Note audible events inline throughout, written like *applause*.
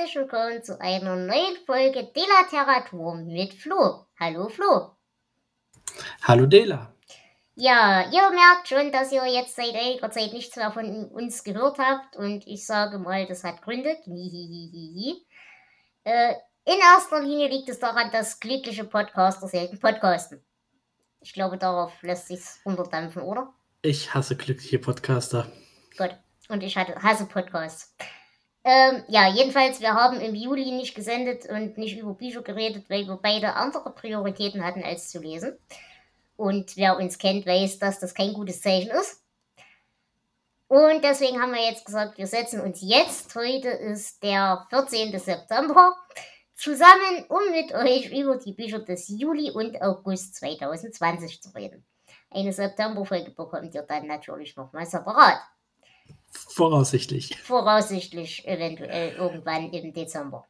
Herzlich willkommen zu einer neuen Folge Delateratur mit Flo. Hallo Flo. Hallo Dela. Ja, ihr merkt schon, dass ihr jetzt seit einiger Zeit nichts mehr von uns gehört habt und ich sage mal, das hat Gründe. Äh, in erster Linie liegt es daran, dass glückliche Podcaster selten podcasten. Ich glaube, darauf lässt sich's runterdampfen, oder? Ich hasse glückliche Podcaster. Gut. Und ich hasse Podcasts. Ähm, ja, jedenfalls, wir haben im Juli nicht gesendet und nicht über Bücher geredet, weil wir beide andere Prioritäten hatten, als zu lesen. Und wer uns kennt, weiß, dass das kein gutes Zeichen ist. Und deswegen haben wir jetzt gesagt, wir setzen uns jetzt, heute ist der 14. September, zusammen, um mit euch über die Bücher des Juli und August 2020 zu reden. Eine Septemberfolge bekommt ihr dann natürlich nochmal separat. Voraussichtlich. Voraussichtlich eventuell irgendwann im Dezember.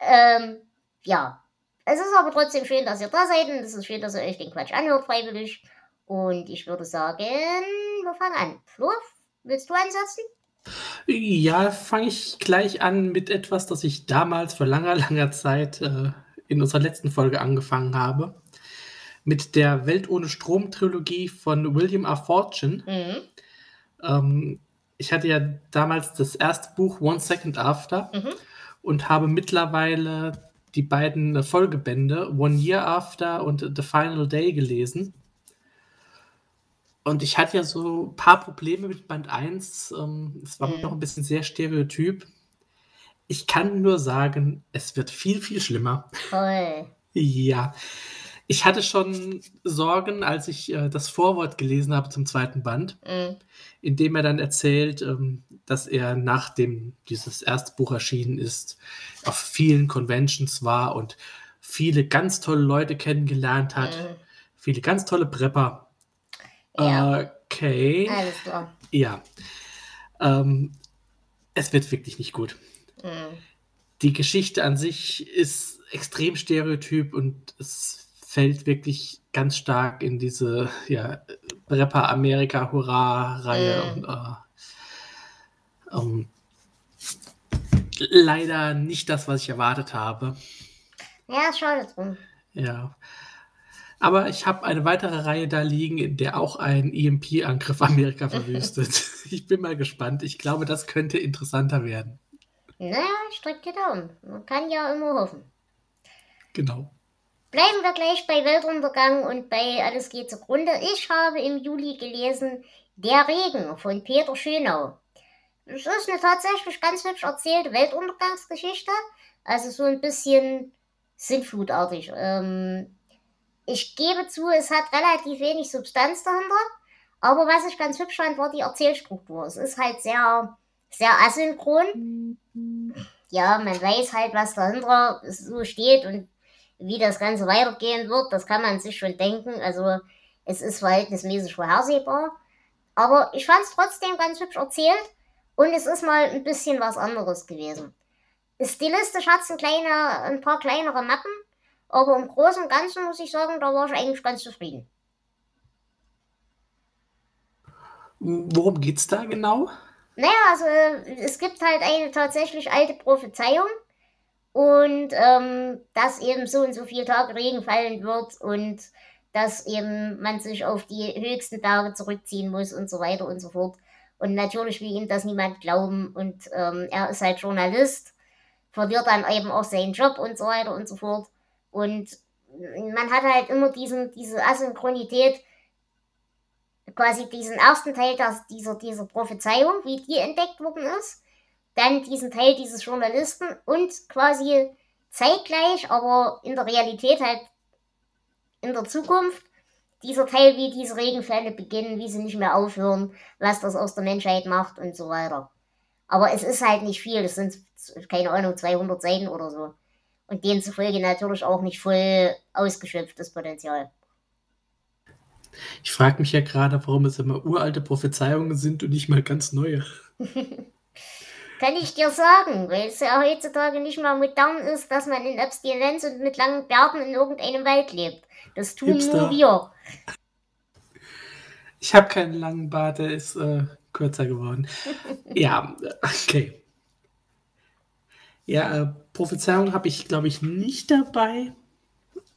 Ähm, ja. Es ist aber trotzdem schön, dass ihr da seid und es ist schön, dass ihr euch den Quatsch anhört, freiwillig. Und ich würde sagen, wir fangen an. Flo, willst du ansetzen? Ja, fange ich gleich an mit etwas, das ich damals vor langer, langer Zeit äh, in unserer letzten Folge angefangen habe. Mit der Welt ohne Strom-Trilogie von William R. Fortune. Mhm. Ähm, ich hatte ja damals das erste Buch One Second After Mhm. und habe mittlerweile die beiden Folgebände One Year After und The Final Day gelesen. Und ich hatte ja so ein paar Probleme mit Band 1. Ähm, es war Mhm. noch ein bisschen sehr stereotyp. Ich kann nur sagen, es wird viel, viel schlimmer. Toll. Ja, ich hatte schon Sorgen, als ich äh, das Vorwort gelesen habe zum zweiten Band Mhm. in dem er dann erzählt, ähm, dass er nachdem dieses erste Buch erschienen ist, auf vielen Conventions war und viele ganz tolle Leute kennengelernt hat, Mhm. viele ganz tolle Prepper. Ja. Okay, Alles klar. ja. Ähm, es wird wirklich nicht gut. Mhm. Die Geschichte an sich ist extrem stereotyp und es fällt wirklich ganz stark in diese ja, Rapper Amerika Hurra Reihe Mhm. und äh, ähm, leider nicht das, was ich erwartet habe. Ja, schade drum. Ja. Aber ich habe eine weitere Reihe da liegen, in der auch ein EMP-Angriff Amerika *laughs* verwüstet. ich bin mal gespannt. Ich glaube, das könnte interessanter werden. Naja, ich drück dir Daumen. Man kann ja immer hoffen. Genau. Bleiben wir gleich bei Weltuntergang und bei Alles geht zugrunde. Ich habe im Juli gelesen Der Regen von Peter Schönau. Es ist eine tatsächlich ganz hübsch erzählte Weltuntergangsgeschichte. Also so ein bisschen sintflutartig. Ähm, ich gebe zu, es hat relativ wenig Substanz dahinter. Aber was ich ganz hübsch fand, war die Erzählstruktur. Es ist halt sehr, sehr asynchron. Ja, man weiß halt, was dahinter so steht und wie das Ganze weitergehen wird, das kann man sich schon denken. Also es ist verhältnismäßig vorhersehbar. Aber ich fand es trotzdem ganz hübsch erzählt und es ist mal ein bisschen was anderes gewesen. Stilistisch hat es ein, kleine, ein paar kleinere Mappen, aber im Großen und Ganzen muss ich sagen, da war ich eigentlich ganz zufrieden. Worum geht's da genau? Naja, also es gibt halt eine tatsächlich alte Prophezeiung und ähm, dass eben so und so viele Tage Regen fallen wird und dass eben man sich auf die höchsten Tage zurückziehen muss und so weiter und so fort. Und natürlich will ihm das niemand glauben und ähm, er ist halt Journalist, verliert dann eben auch seinen Job und so weiter und so fort. Und man hat halt immer diesen, diese Asynchronität, quasi diesen ersten Teil das, dieser, dieser Prophezeiung, wie die entdeckt worden ist, dann diesen Teil dieses Journalisten und quasi zeitgleich, aber in der Realität halt in der Zukunft, dieser Teil, wie diese Regenfälle beginnen, wie sie nicht mehr aufhören, was das aus der Menschheit macht und so weiter. Aber es ist halt nicht viel, es sind, keine Ahnung, 200 Seiten oder so. und demzufolge natürlich auch nicht voll ausgeschöpftes Potenzial. Ich frage mich ja gerade, warum es immer uralte Prophezeiungen sind und nicht mal ganz neue. *laughs* Kann ich dir sagen, weil es ja heutzutage nicht mehr modern ist, dass man in Abstinenz und mit langen Bärten in irgendeinem Wald lebt. Das tun Hipster. nur wir. Ich habe keinen langen Bart, der ist äh, kürzer geworden. *laughs* ja, okay. Ja, äh, Prophezeiung habe ich, glaube ich, nicht dabei.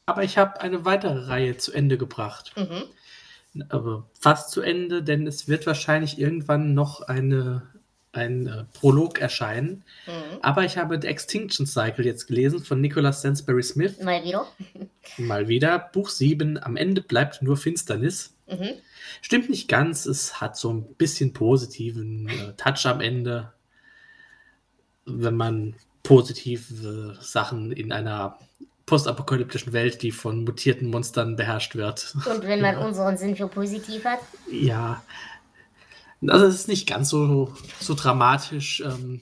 Aber ich habe eine weitere Reihe zu Ende gebracht. Mhm. Aber fast zu Ende, denn es wird wahrscheinlich irgendwann noch eine ein äh, Prolog erscheinen. Mhm. Aber ich habe The Extinction Cycle jetzt gelesen von Nicholas Stansbury Smith. Mal wieder. *laughs* Mal wieder. Buch 7. Am Ende bleibt nur Finsternis. Mhm. Stimmt nicht ganz. Es hat so ein bisschen positiven äh, Touch am Ende. Wenn man positive Sachen in einer postapokalyptischen Welt, die von mutierten Monstern beherrscht wird. Und wenn man *laughs* ja. unseren Sinn für positiv hat? Ja, also es ist nicht ganz so, so dramatisch ähm,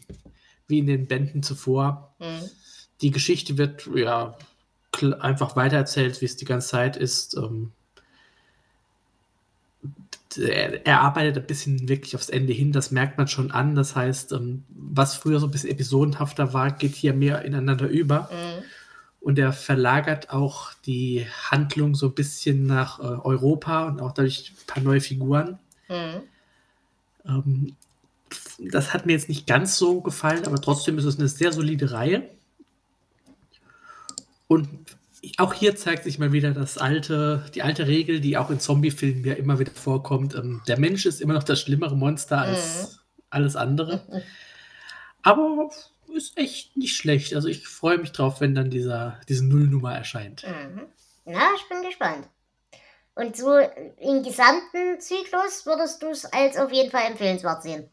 wie in den Bänden zuvor. Mhm. Die Geschichte wird ja einfach weitererzählt, wie es die ganze Zeit ist. Ähm, er, er, arbeitet ein bisschen wirklich aufs Ende hin, das merkt man schon an. Das heißt, ähm, was früher so ein bisschen episodenhafter war, geht hier mehr ineinander über. Mhm. Und er verlagert auch die Handlung so ein bisschen nach äh, Europa und auch dadurch ein paar neue Figuren. Mhm. Ähm, das hat mir jetzt nicht ganz so gefallen, aber trotzdem ist es eine sehr solide Reihe. Und auch hier zeigt sich mal wieder das alte, die alte Regel, die auch in Zombie-Filmen ja immer wieder vorkommt. Ähm, der Mensch ist immer noch das schlimmere Monster als mhm. alles andere. Aber ist echt nicht schlecht. Also ich freue mich drauf, wenn dann dieser, diese Nullnummer erscheint. Mhm. Na, ich bin gespannt. Und so im gesamten Zyklus würdest du es als auf jeden Fall empfehlenswert sehen.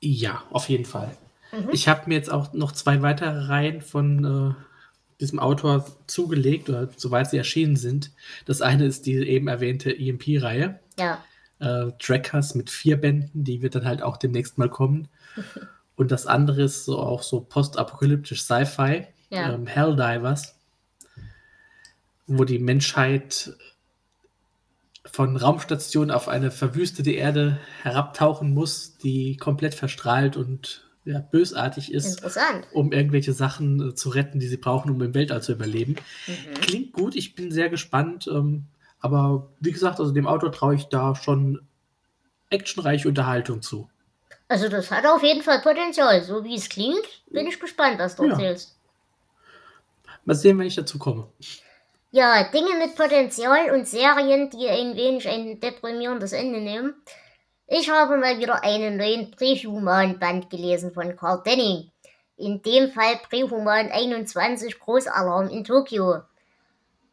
Ja, auf jeden Fall. Mhm. Ich habe mir jetzt auch noch zwei weitere Reihen von äh, diesem Autor zugelegt, oder soweit sie erschienen sind. Das eine ist die eben erwähnte EMP-Reihe. Ja. Äh, Trackers mit vier Bänden, die wird dann halt auch demnächst mal kommen. *laughs* Und das andere ist so auch so postapokalyptisch Sci-Fi, ja. ähm, Helldivers, wo die Menschheit von Raumstation auf eine verwüstete Erde herabtauchen muss, die komplett verstrahlt und ja, bösartig ist, um irgendwelche Sachen äh, zu retten, die sie brauchen, um im Weltall zu überleben. Mhm. Klingt gut, ich bin sehr gespannt. Ähm, aber wie gesagt, also dem Autor traue ich da schon actionreiche Unterhaltung zu. Also das hat auf jeden Fall Potenzial. So wie es klingt, bin ich gespannt, was du ja. erzählst. Mal sehen, wenn ich dazu komme. Ja, Dinge mit Potenzial und Serien, die ein wenig ein deprimierendes Ende nehmen. Ich habe mal wieder einen neuen Prehuman-Band gelesen von Carl Denning. In dem Fall Prehuman 21 Großalarm in Tokio.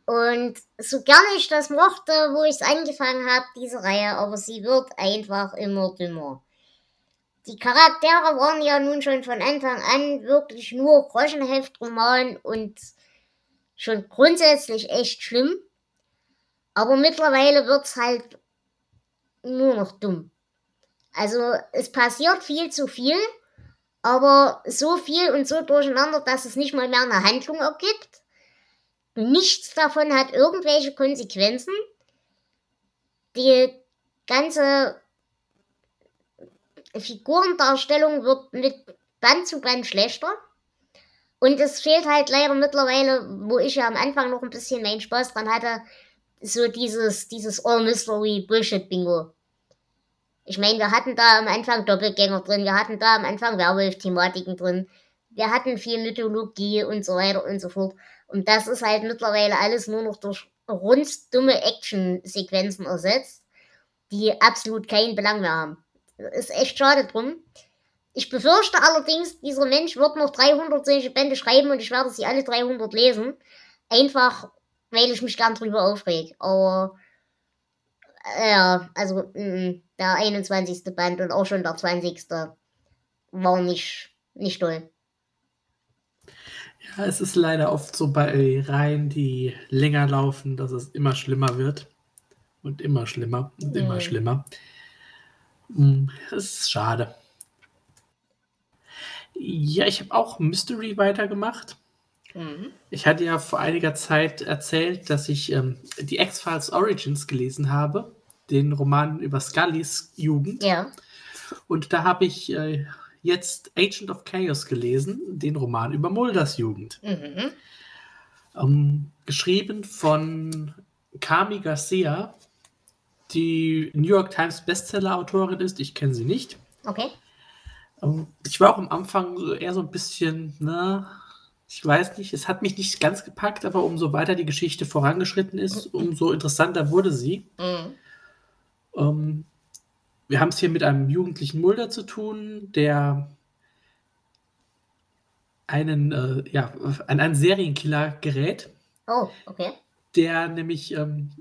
Und so gerne ich das mochte, wo ich es angefangen habe, diese Reihe, aber sie wird einfach immer dümmer. Die Charaktere waren ja nun schon von Anfang an wirklich nur Groschenheftroman und schon grundsätzlich echt schlimm. Aber mittlerweile wird's halt nur noch dumm. Also es passiert viel zu viel, aber so viel und so durcheinander, dass es nicht mal mehr eine Handlung ergibt. Nichts davon hat irgendwelche Konsequenzen. Die ganze Figurendarstellung wird mit Band zu Band schlechter. Und es fehlt halt leider mittlerweile, wo ich ja am Anfang noch ein bisschen meinen Spaß dran hatte, so dieses, dieses All Mystery Bullshit Bingo. Ich meine, wir hatten da am Anfang Doppelgänger drin, wir hatten da am Anfang Werwolf-Thematiken drin, wir hatten viel Mythologie und so weiter und so fort. Und das ist halt mittlerweile alles nur noch durch runddumme Action-Sequenzen ersetzt, die absolut keinen Belang mehr haben. Ist echt schade drum. Ich befürchte allerdings, dieser Mensch wird noch 300 solche Bände schreiben und ich werde sie alle 300 lesen. Einfach, weil ich mich gern drüber aufreg. Aber, ja, also, mh, der 21. Band und auch schon der 20. war nicht, nicht toll. Ja, es ist leider oft so bei Reihen, die länger laufen, dass es immer schlimmer wird. Und immer schlimmer und immer mhm. schlimmer. Hm, es ist schade. Ja, ich habe auch Mystery weitergemacht. Mhm. Ich hatte ja vor einiger Zeit erzählt, dass ich ähm, die X-Files Origins gelesen habe, den Roman über Scullys Jugend. Ja. Und da habe ich äh, jetzt Agent of Chaos gelesen, den Roman über Mulders Jugend. Mhm. Ähm, geschrieben von Kami Garcia, die New York Times Bestseller-Autorin ist. Ich kenne sie nicht. Okay. Ähm, ich war auch am Anfang eher so ein bisschen, ne, ich weiß nicht, es hat mich nicht ganz gepackt, aber umso weiter die Geschichte vorangeschritten ist, umso interessanter wurde sie. Mhm. Ähm, wir haben es hier mit einem jugendlichen Mulder zu tun, der einen, äh, ja, an einen Serienkiller gerät. Oh, okay. Der nämlich ähm,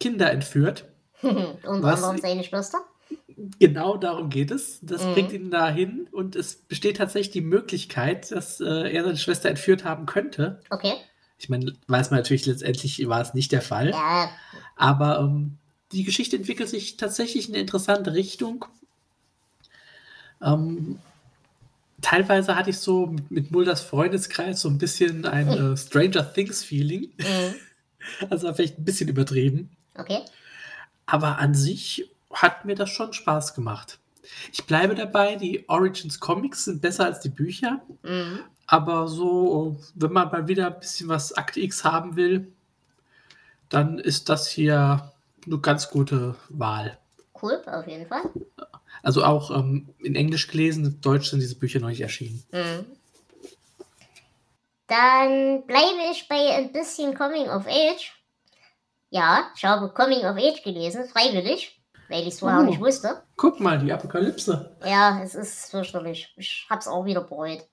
Kinder entführt. *laughs* Und anderem seine Schwester? Genau darum geht es. Das mhm. bringt ihn dahin und es besteht tatsächlich die Möglichkeit, dass äh, er seine Schwester entführt haben könnte. Okay. Ich meine, weiß man natürlich letztendlich war es nicht der Fall. Ja. Aber ähm, die Geschichte entwickelt sich tatsächlich in eine interessante Richtung. Ähm, teilweise hatte ich so mit, mit Mulders Freundeskreis so ein bisschen ein äh, Stranger Things Feeling. Mhm. *laughs* Also vielleicht ein bisschen übertrieben. Okay. Aber an sich hat mir das schon Spaß gemacht. Ich bleibe dabei, die Origins Comics sind besser als die Bücher. Mhm. Aber so, wenn man mal wieder ein bisschen was Akt X haben will, dann ist das hier eine ganz gute Wahl. Cool, auf jeden Fall. Also auch ähm, in Englisch gelesen, in Deutsch sind diese Bücher noch nicht erschienen. Mhm. Dann bleibe ich bei ein bisschen Coming of Age. Ja, ich habe Coming of Age gelesen, freiwillig weil ich es vorher oh, nicht wusste. Guck mal, die Apokalypse. Ja, es ist fürchterlich. Ich hab's auch wieder bereut.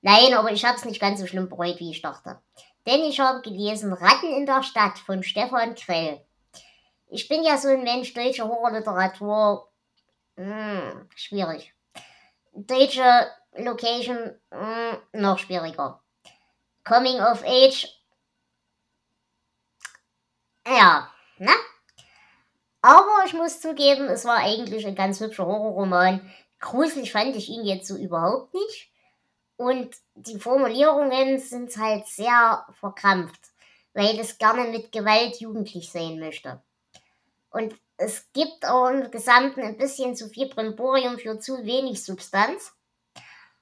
Nein, aber ich hab's nicht ganz so schlimm bereut, wie ich dachte. Denn ich habe gelesen Ratten in der Stadt von Stefan Krell. Ich bin ja so ein Mensch, deutsche Horrorliteratur, hm, schwierig. Deutsche Location, hm, noch schwieriger. Coming of Age, ja, ne? Aber ich muss zugeben, es war eigentlich ein ganz hübscher Horrorroman. Gruselig fand ich ihn jetzt so überhaupt nicht. Und die Formulierungen sind halt sehr verkrampft, weil es gerne mit Gewalt jugendlich sein möchte. Und es gibt auch im Gesamten ein bisschen zu viel Brimborium für zu wenig Substanz.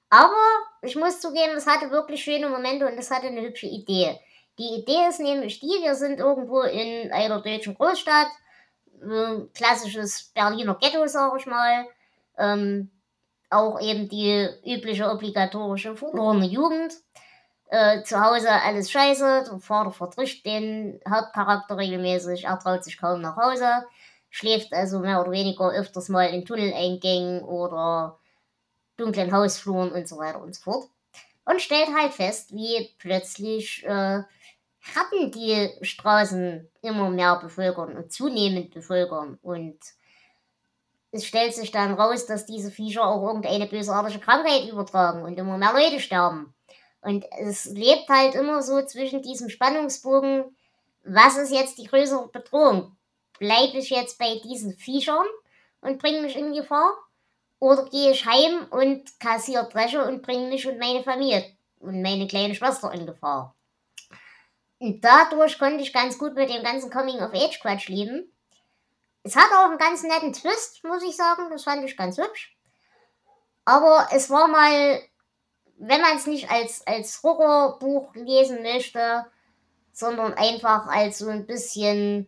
Aber ich muss zugeben, es hatte wirklich schöne Momente und es hatte eine hübsche Idee. Die Idee ist nämlich die, wir sind irgendwo in einer deutschen Großstadt klassisches Berliner Ghetto, sag ich mal. Ähm, auch eben die übliche obligatorische verlorene Jugend. Äh, zu Hause alles scheiße, der Vater vertritt den Hauptcharakter regelmäßig, er traut sich kaum nach Hause, schläft also mehr oder weniger öfters mal in Tunneleingängen oder dunklen Hausfluren und so weiter und so fort. Und stellt halt fest, wie plötzlich äh, Ratten die Straßen immer mehr bevölkern und zunehmend bevölkern. Und es stellt sich dann raus, dass diese Viecher auch irgendeine bösartige Krankheit übertragen und immer mehr Leute sterben. Und es lebt halt immer so zwischen diesem Spannungsbogen, was ist jetzt die größere Bedrohung? Bleibe ich jetzt bei diesen Viechern und bringe mich in Gefahr? Oder gehe ich heim und kassiere Dresche und bringe mich und meine Familie und meine kleine Schwester in Gefahr? Und dadurch konnte ich ganz gut mit dem ganzen Coming-of-Age-Quatsch leben. Es hat auch einen ganz netten Twist, muss ich sagen. Das fand ich ganz hübsch. Aber es war mal, wenn man es nicht als, als Horrorbuch lesen möchte, sondern einfach als so ein bisschen,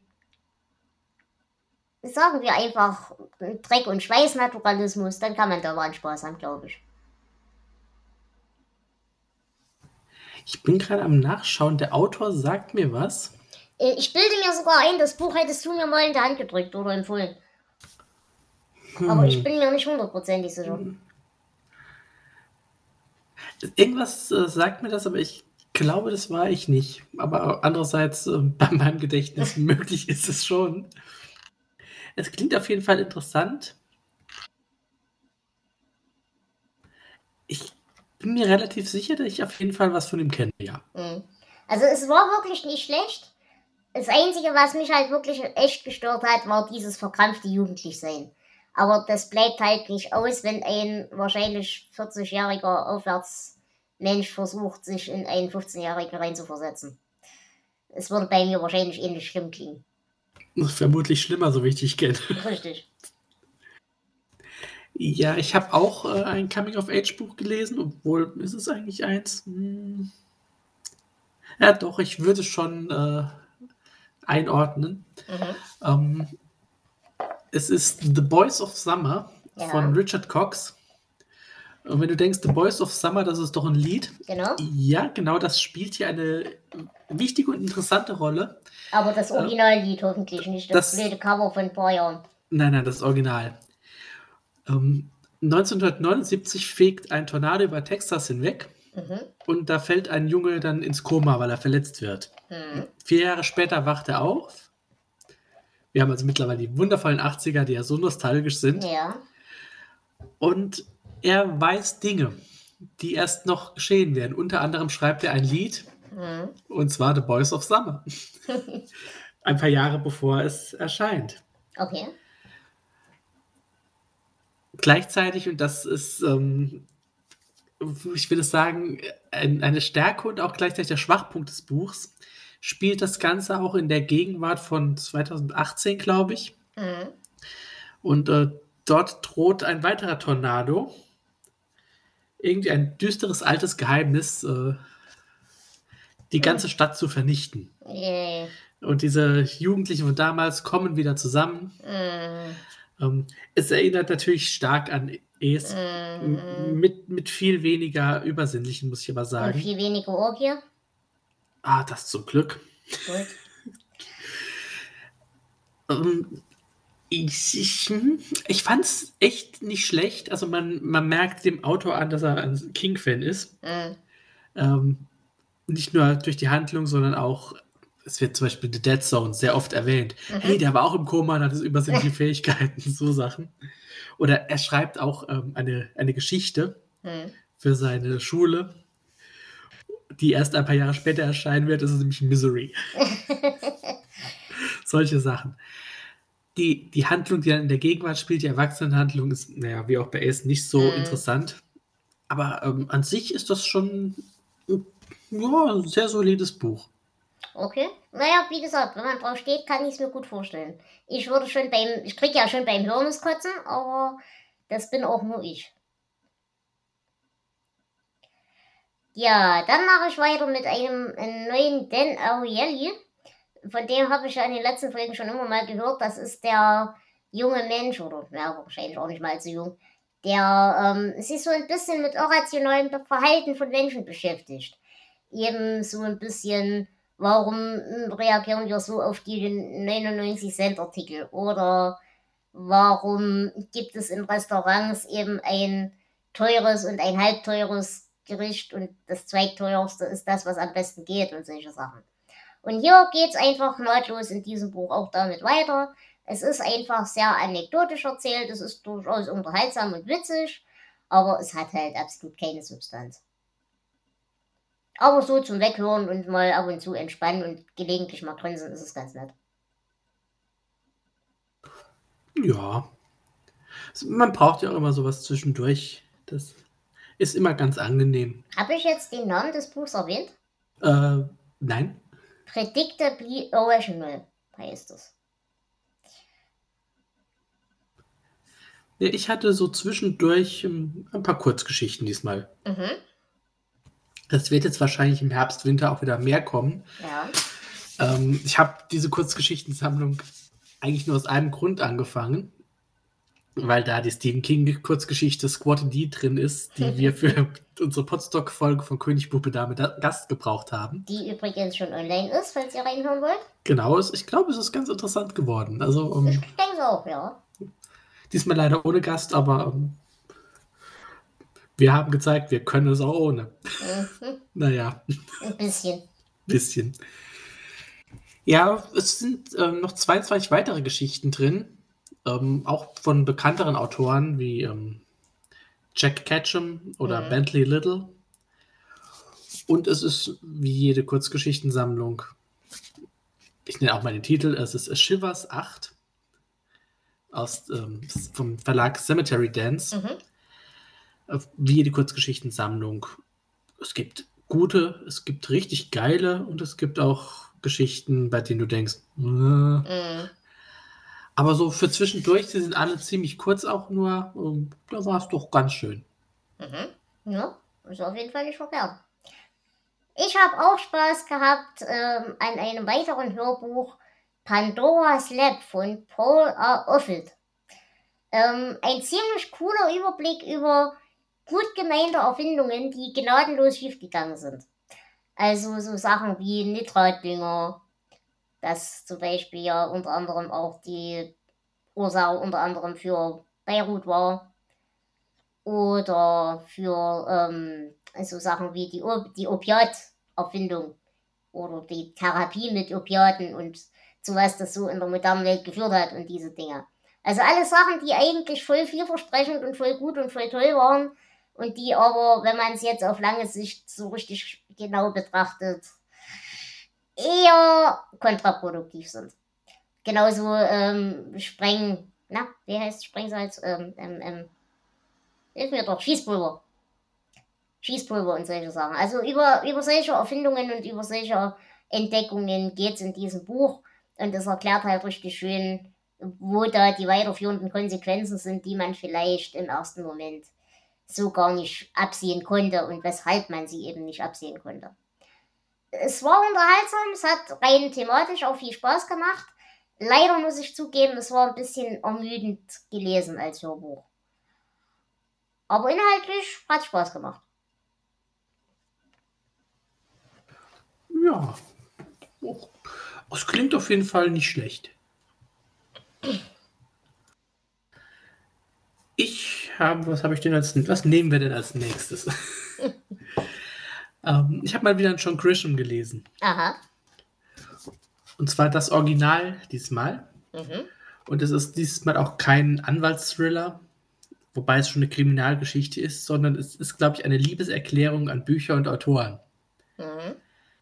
sagen wir einfach, Dreck- und Schweißnaturalismus, dann kann man da mal einen Spaß haben, glaube ich. Ich bin gerade am Nachschauen. Der Autor sagt mir was. Äh, ich bilde mir sogar ein, das Buch hättest du mir mal in die Hand gedrückt oder empfohlen. Hm. Aber ich bin mir nicht hundertprozentig sicher. Hm. Irgendwas äh, sagt mir das, aber ich glaube, das war ich nicht. Aber andererseits, äh, *laughs* bei meinem Gedächtnis *laughs* möglich ist es schon. Es klingt auf jeden Fall interessant. Ich bin mir relativ sicher, dass ich auf jeden Fall was von ihm kenne, ja. Mhm. Also es war wirklich nicht schlecht. Das Einzige, was mich halt wirklich echt gestört hat, war dieses verkrampfte Jugendlichsein. Aber das bleibt halt nicht aus, wenn ein wahrscheinlich 40-jähriger aufwärts Mensch versucht, sich in einen 15-Jährigen reinzuversetzen. Es würde bei mir wahrscheinlich ähnlich schlimm klingen. Vermutlich schlimmer, so wie ich dich kenne. Richtig. Ja, ich habe auch äh, ein Coming-of-Age-Buch gelesen, obwohl ist es eigentlich eins. Hm. Ja, doch, ich würde schon äh, einordnen. Mhm. Ähm, es ist The Boys of Summer Ja. von Richard Cox. Und wenn du denkst, The Boys of Summer, das ist doch ein Lied. Genau. Ja, genau, das spielt hier eine wichtige und interessante Rolle. Aber das Originallied hoffentlich nicht. Das, Das- blöde Cover von Jahren. Nein, nein, das Original. Ähm, 1979 fegt ein Tornado über Texas hinweg Mhm. und da fällt ein Junge dann ins Koma, weil er verletzt wird. Mhm. Vier Jahre später wacht er auf. Wir haben also mittlerweile die wundervollen 80er, die ja so nostalgisch sind. Ja. Und er weiß Dinge, die erst noch geschehen werden. Unter anderem schreibt er ein Lied, Mhm. und zwar The Boys of Summer. *laughs* ein paar Jahre bevor es erscheint. Okay. Gleichzeitig, und das ist, ähm, ich würde sagen, ein, eine Stärke und auch gleichzeitig der Schwachpunkt des Buchs, spielt das Ganze auch in der Gegenwart von 2018, glaube ich. Mhm. Und äh, dort droht ein weiterer Tornado. Irgendwie ein düsteres altes Geheimnis, äh, die ganze Stadt zu vernichten. Yay. Und diese Jugendlichen von damals kommen wieder zusammen. Ähm, es erinnert natürlich stark an Es. Mhm. M- Mit, mit viel weniger Übersinnlichen, muss ich aber Und sagen. viel weniger Orgie. Ah, das zum Glück. Ähm, ich ich, hm, ich fand es echt nicht schlecht. Also man, man merkt dem Autor an, dass er ein King-Fan ist. Mhm. Ähm, nicht nur durch die Handlung, sondern auch, es wird zum Beispiel The Dead Zone sehr oft erwähnt. Mhm. Hey, der war auch im Koma und hat übersinnliche *laughs* Fähigkeiten, so Sachen. Oder er schreibt auch ähm, eine, eine Geschichte Mhm. für seine Schule, die erst ein paar Jahre später erscheinen wird. Das ist nämlich Misery. *laughs* Solche Sachen. Die, die Handlung, die dann in der Gegenwart spielt, die Erwachsenenhandlung, ist, naja, wie auch bei Ace, nicht so Mhm. interessant. Aber ähm, an sich ist das schon ja, ein sehr solides Buch. Okay. Naja, wie gesagt, wenn man drauf steht, kann ich es mir gut vorstellen. Ich würde schon beim, ich krieg ja schon beim Hören das Kotzen, aber das bin auch nur ich. Ja, dann mache ich weiter mit einem, einem neuen Dan Ariely. Von dem habe ich ja in den letzten Folgen schon immer mal gehört. Das ist der junge Mensch, oder ja, wahrscheinlich auch nicht mal so jung, der ähm, sich so ein bisschen mit irrationalem Verhalten von Menschen beschäftigt. Eben so ein bisschen warum hm, reagieren wir so auf die 99 Cent Artikel oder warum gibt es in Restaurants eben ein teures und ein halbteures Gericht und das zweitteuerste ist das, was am besten geht und solche Sachen. Und hier geht es einfach nahtlos in diesem Buch auch damit weiter. Es ist einfach sehr anekdotisch erzählt, es ist durchaus unterhaltsam und witzig, aber es hat halt absolut keine Substanz. Aber so zum Weghören und mal ab und zu entspannen und gelegentlich mal grinsen, ist es ganz nett. Ja. Man braucht ja auch immer sowas zwischendurch. Das ist immer ganz angenehm. Habe ich jetzt den Namen des Buchs erwähnt? Äh, nein. Predictably Original heißt es. Ja, Ich hatte so zwischendurch ähm, ein paar Kurzgeschichten diesmal. Mhm. Das wird jetzt wahrscheinlich im Herbst, Winter auch wieder mehr kommen. Ja. Ähm, ich habe diese Kurzgeschichtensammlung eigentlich nur aus einem Grund angefangen, weil da die Stephen King Kurzgeschichte Squad D drin ist, die wir *laughs* für unsere Podstock-Folge von König Bube Dame da Gast gebraucht haben. Die übrigens schon online ist, falls ihr reinhören wollt. Genau, ich glaube, es ist ganz interessant geworden. Also Ich ähm, denke auch, ja. diesmal leider ohne Gast, aber ähm, wir haben gezeigt, wir können es auch ohne. Mhm. Naja. Ein bisschen. Bisschen. Ja, es sind ähm, noch 22 weitere Geschichten drin, ähm, auch von bekannteren Autoren wie ähm, Jack Ketchum oder Mhm. Bentley Little. Und es ist wie jede Kurzgeschichtensammlung, ich nenne auch mal den Titel, es ist A Shivers 8 aus, ähm, vom Verlag Cemetery Dance Mhm. Wie jede Kurzgeschichtensammlung es gibt gute, es gibt richtig geile und es gibt auch Geschichten, bei denen du denkst, äh. mhm. aber so für zwischendurch, die sind alle ziemlich kurz auch nur, ähm, da war es doch ganz schön. Mhm. Ja, ist auf jeden Fall nicht verkehrt. Ich habe auch Spaß gehabt ähm, an einem weiteren Hörbuch Pandora's Lab von Paul R. Offit. Ähm, ein ziemlich cooler Überblick über gut gemeinte Erfindungen, die gnadenlos schiefgegangen sind. Also so Sachen wie Nitratdünger, das zum Beispiel ja unter anderem auch die Ursache unter anderem für Beirut war. Oder für ähm, so Sachen wie die, die Opiat-Erfindung oder die Therapie mit Opiaten und zu was das so in der modernen Welt geführt hat und diese Dinge. Also alle Sachen, die eigentlich voll vielversprechend und voll gut und voll toll waren und die aber, wenn man es jetzt auf lange Sicht so richtig genau betrachtet, eher kontraproduktiv sind. Genauso ähm, Spreng, na, wie heißt Sprengsalz? Ähm, ähm, ähm, hilf mir doch, Schießpulver. Schießpulver und solche Sachen. Also über, über solche Erfindungen und über solche Entdeckungen geht es in diesem Buch und es erklärt halt richtig schön, wo da die weiterführenden Konsequenzen sind, die man vielleicht im ersten Moment so gar nicht absehen konnte und weshalb man sie eben nicht absehen konnte. Es war unterhaltsam, es hat rein thematisch auch viel Spaß gemacht. Leider muss ich zugeben, es war ein bisschen ermüdend gelesen als Hörbuch. Aber inhaltlich hat Spaß gemacht. Ja, es klingt auf jeden Fall nicht schlecht. Ich habe, was habe ich denn als, was nehmen wir denn als nächstes? *laughs* ähm, ich habe mal wieder einen John Grisham gelesen. Aha. Und zwar das Original diesmal. Mhm. Und es ist diesmal auch kein Anwaltsthriller, wobei es schon eine Kriminalgeschichte ist, sondern es ist, glaube ich, eine Liebeserklärung an Bücher und Autoren. Mhm.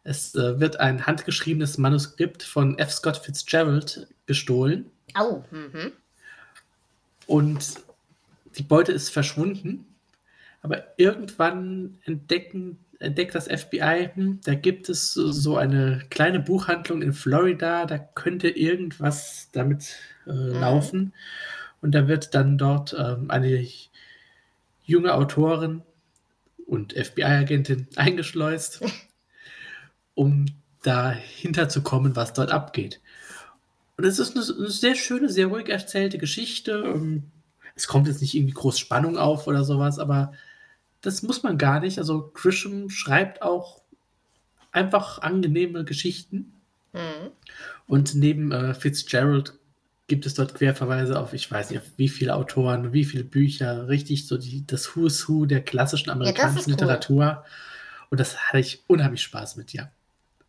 Es äh, wird ein handgeschriebenes Manuskript von F. Scott Fitzgerald gestohlen. Oh, mhm. Und die Beute ist verschwunden. Aber irgendwann entdecken, entdeckt das FBI, hm, da gibt es so eine kleine Buchhandlung in Florida, da könnte irgendwas damit äh, mhm. laufen. Und da wird dann dort ähm, eine junge Autorin und FBI-Agentin *laughs* eingeschleust. um dahinter zu kommen, was dort abgeht. Und es ist eine, eine, sehr schöne, sehr ruhig erzählte Geschichte. Ähm, es kommt jetzt nicht irgendwie groß Spannung auf oder sowas, aber das muss man gar nicht. Also Grisham schreibt auch einfach angenehme Geschichten. Mhm. Und neben äh, Fitzgerald gibt es dort Querverweise auf, ich weiß nicht, wie viele Autoren, wie viele Bücher, richtig so die, das Who's Who der klassischen amerikanischen ja, Literatur. Cool. Und das hatte ich unheimlich Spaß mit, ja.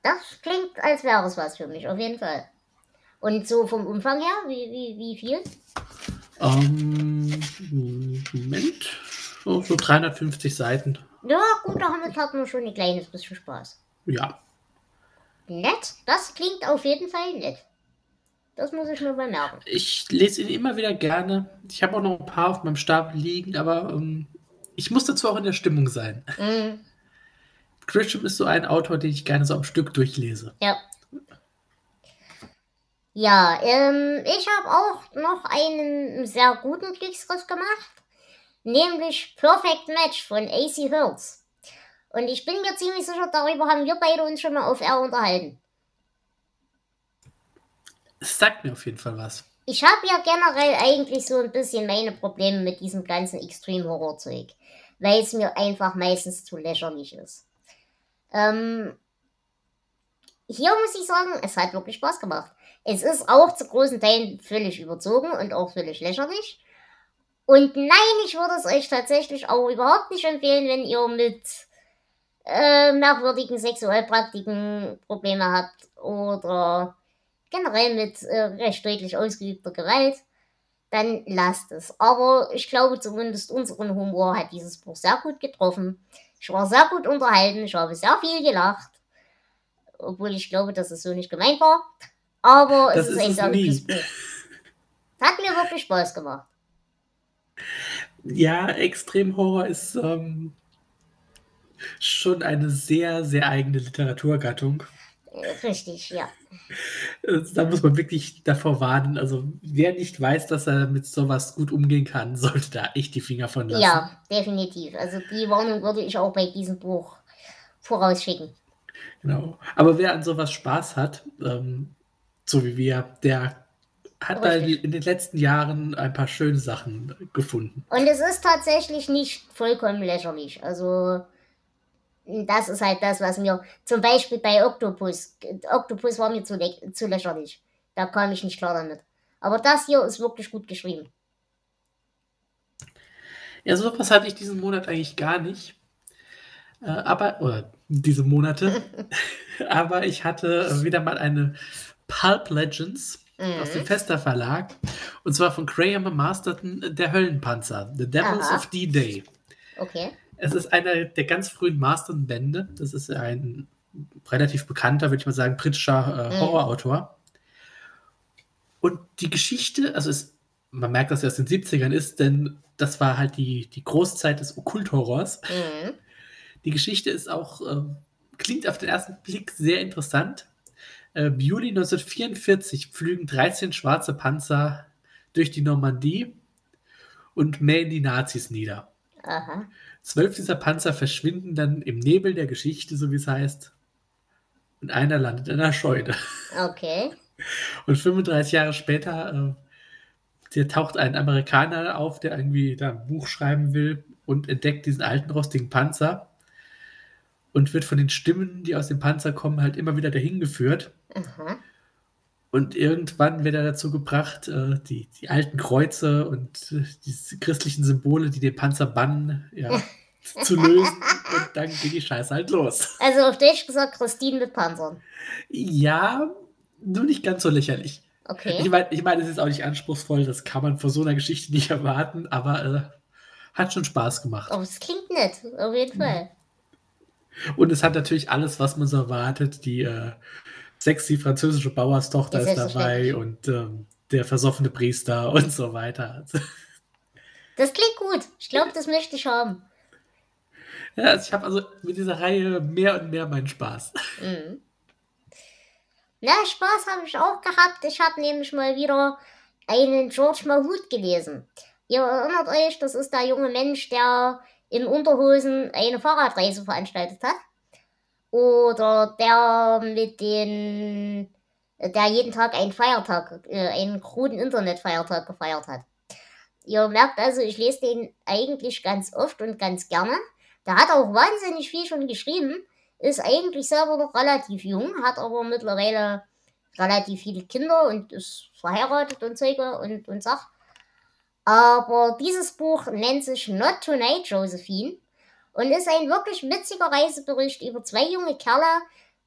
Das klingt, als wäre es was für mich, auf jeden Fall. Und so vom Umfang her, wie, wie, wie viel? Ähm, Moment. So, so 350 Seiten. Ja, gut, damit hat man schon ein kleines bisschen Spaß. Ja. Nett, das klingt auf jeden Fall nett. Das muss ich mir bemerken. Ich lese ihn immer wieder gerne. Ich habe auch noch ein paar auf meinem Stapel liegen, aber ähm, ich muss dazu auch in der Stimmung sein. Mhm. Grisham ist so ein Autor, den ich gerne so am Stück durchlese. Ja. Ja, ähm, ich habe auch noch einen sehr guten Glücksgriff gemacht, nämlich Perfect Match von AC Hurls. Und ich bin mir ziemlich sicher, darüber haben wir beide uns schon mal auf R unterhalten. Es sagt mir auf jeden Fall was. Ich habe ja generell eigentlich so ein bisschen meine Probleme mit diesem ganzen Extreme-Horror-Zeug, weil es mir einfach meistens zu lächerlich ist. Ähm, hier muss ich sagen, es hat wirklich Spaß gemacht. Es ist auch zu großen Teilen völlig überzogen und auch völlig lächerlich. Und nein, ich würde es euch tatsächlich auch überhaupt nicht empfehlen, wenn ihr mit äh, merkwürdigen Sexualpraktiken Probleme habt oder generell mit äh, recht deutlich ausgeübter Gewalt, dann lasst es. Aber ich glaube zumindest unseren Humor hat dieses Buch sehr gut getroffen. Ich war sehr gut unterhalten, ich habe sehr viel gelacht. Obwohl ich glaube, dass es so nicht gemeint war. Aber das es ist, ist ein sehr gutes Buch. Hat mir wirklich Spaß gemacht. Ja, Extremhorror ist. Ähm, schon eine sehr, sehr eigene Literaturgattung. Richtig, ja. Äh, da muss man wirklich davor warnen. Also, wer nicht weiß, dass er mit sowas gut umgehen kann, *laughs* sollte da echt die Finger von lassen. Ja, definitiv. Also, die Warnung würde ich auch bei diesem Buch vorausschicken. Genau. Aber wer an sowas Spaß hat, ähm, so wie wir, der hat da in den letzten Jahren ein paar schöne Sachen gefunden. Und es ist tatsächlich nicht vollkommen lächerlich. Also, das ist halt das, was mir zum Beispiel bei Octopus, Octopus war mir zu, zu lächerlich. Da kam ich nicht klar damit. Aber das hier ist wirklich gut geschrieben. Ja, sowas hatte ich diesen Monat eigentlich gar nicht. Äh, aber, oder diese Monate. *laughs* aber ich hatte wieder mal eine Pulp Legends mhm. aus dem Fester Verlag. Und zwar von Graham Masterton, Der Höllenpanzer, The Devils Aha. of D-Day. Okay. Es ist einer der ganz frühen Masterton-Bände. Das ist ein relativ bekannter, würde ich mal sagen, britischer äh, mhm. Horrorautor. Und die Geschichte, also es, man merkt, dass er aus den 70ern ist, denn das war halt die, die Großzeit des Okkulthorrors. Mhm. Die Geschichte ist auch, äh, klingt auf den ersten Blick sehr interessant. Äh, Juli 1944 pflügen 13 schwarze Panzer durch die Normandie und mähen die Nazis nieder. Aha. Zwölf dieser Panzer verschwinden dann im Nebel der Geschichte, so wie es heißt. Und einer landet in einer Scheune. Okay. *laughs* Und 35 Jahre später äh, taucht ein Amerikaner auf, der irgendwie da ein Buch schreiben will und entdeckt diesen alten rostigen Panzer und wird von den Stimmen, die aus dem Panzer kommen, halt immer wieder dahin geführt. Mhm. Und irgendwann wird er dazu gebracht, äh, die, die alten Kreuze und äh, die christlichen Symbole, die den Panzer bannen, ja, *laughs* zu lösen. Und dann geht die Scheiße halt los. Also auf Deutsch gesagt, Christine mit Panzern. Ja, nur nicht ganz so lächerlich. Okay. Ich meine, ich mein, es ist auch nicht anspruchsvoll, das kann man von so einer Geschichte nicht erwarten, aber äh, hat schon Spaß gemacht. Oh, es klingt nett, auf jeden Fall. Und es hat natürlich alles, was man so erwartet. Die äh, sexy französische Bauerstochter ist, ist dabei und ähm, der versoffene Priester *laughs* und so weiter. Das klingt gut. Ich glaube, das möchte ich haben. Ja, ich habe also mit dieser Reihe mehr und mehr meinen Spaß. Mhm. Na, Spaß habe ich auch gehabt. Ich habe nämlich mal wieder einen George Mahut gelesen. Ihr erinnert euch, das ist der junge Mensch, der in Unterhosen eine Fahrradreise veranstaltet hat. Oder der mit den, der jeden Tag einen Feiertag, äh, einen kruden Internetfeiertag gefeiert hat. Ihr merkt also, ich lese den eigentlich ganz oft und ganz gerne. Der hat auch wahnsinnig viel schon geschrieben, ist eigentlich selber noch relativ jung, hat aber mittlerweile relativ viele Kinder und ist verheiratet und Zeuge und, und sagt. Aber dieses Buch nennt sich Not Tonight, Josephine und ist ein wirklich witziger Reisebericht über zwei junge Kerle,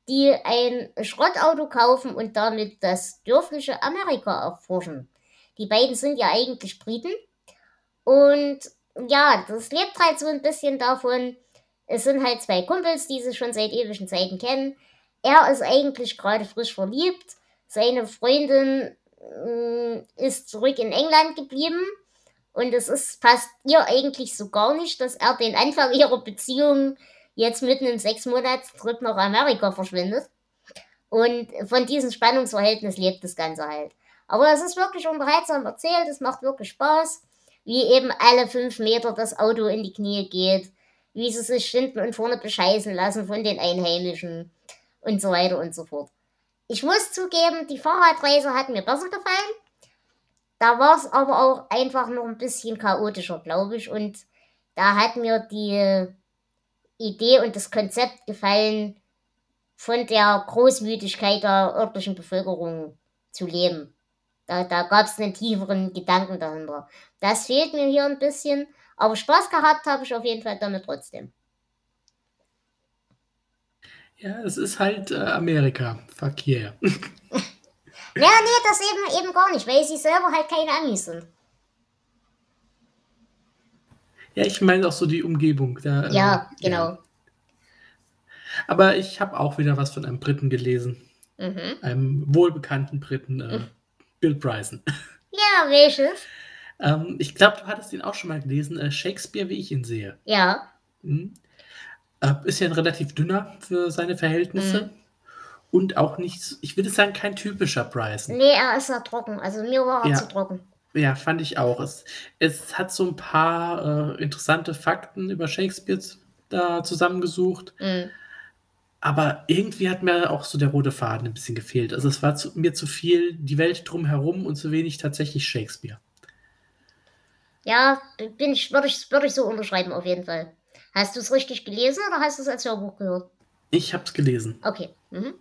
die ein Schrottauto kaufen und damit das dörfliche Amerika erforschen. Die beiden sind ja eigentlich Briten und ja, das lebt halt so ein bisschen davon. Es sind halt zwei Kumpels, die sich schon seit ewigen Zeiten kennen. Er ist eigentlich gerade frisch verliebt. Seine Freundin äh, ist zurück in England geblieben und es ist, passt ihr eigentlich so gar nicht, dass er den Anfang ihrer Beziehung jetzt mitten im Sechs-Monats-Trip nach Amerika verschwindet. Und von diesem Spannungsverhältnis lebt das Ganze halt. Aber es ist wirklich unterhaltsam erzählt, es macht wirklich Spaß, wie eben alle fünf Meter das Auto in die Knie geht, wie sie sich hinten und vorne bescheißen lassen von den Einheimischen und so weiter und so fort. Ich muss zugeben, die Fahrradreise hat mir besser gefallen. Da war es aber auch einfach noch ein bisschen chaotischer, glaube ich. Und da hat mir die Idee und das Konzept gefallen, von der Großmütigkeit der örtlichen Bevölkerung zu leben. Da, da gab es einen tieferen Gedanken dahinter. Das fehlt mir hier ein bisschen, aber Spaß gehabt habe ich auf jeden Fall damit trotzdem. Ja, es ist halt äh, Amerika. Fuck yeah. *laughs* Ja, nee, das eben, eben gar nicht, weil sie selber halt keine Amis sind. Ja, ich meine auch so die Umgebung. Da, ja, äh, genau. Ja. Aber ich habe auch wieder was von einem Briten gelesen. Mhm. Einem wohlbekannten Briten, äh, mhm. Bill Bryson. *laughs* Ja, welches? ähm, ich glaube, du hattest ihn auch schon mal gelesen, äh, Shakespeare, wie ich ihn sehe. Ja. Mhm. Äh, ist ja ein relativ dünner für seine Verhältnisse. Und auch nicht, ich würde sagen, kein typischer Bryson. Nee, er ist ja trocken. Also mir war er Ja. zu trocken. Ja, fand ich auch. Es, es hat so ein paar äh, interessante Fakten über Shakespeare da zusammengesucht. Mhm. Aber irgendwie hat mir auch so der rote Faden ein bisschen gefehlt. Also es war zu, mir zu viel die Welt drumherum und zu wenig tatsächlich Shakespeare. Ja, bin ich, würde ich, würde ich so unterschreiben auf jeden Fall. Hast du es richtig gelesen oder hast du es als Hörbuch gehört? Ich habe es gelesen. Okay. Mhm.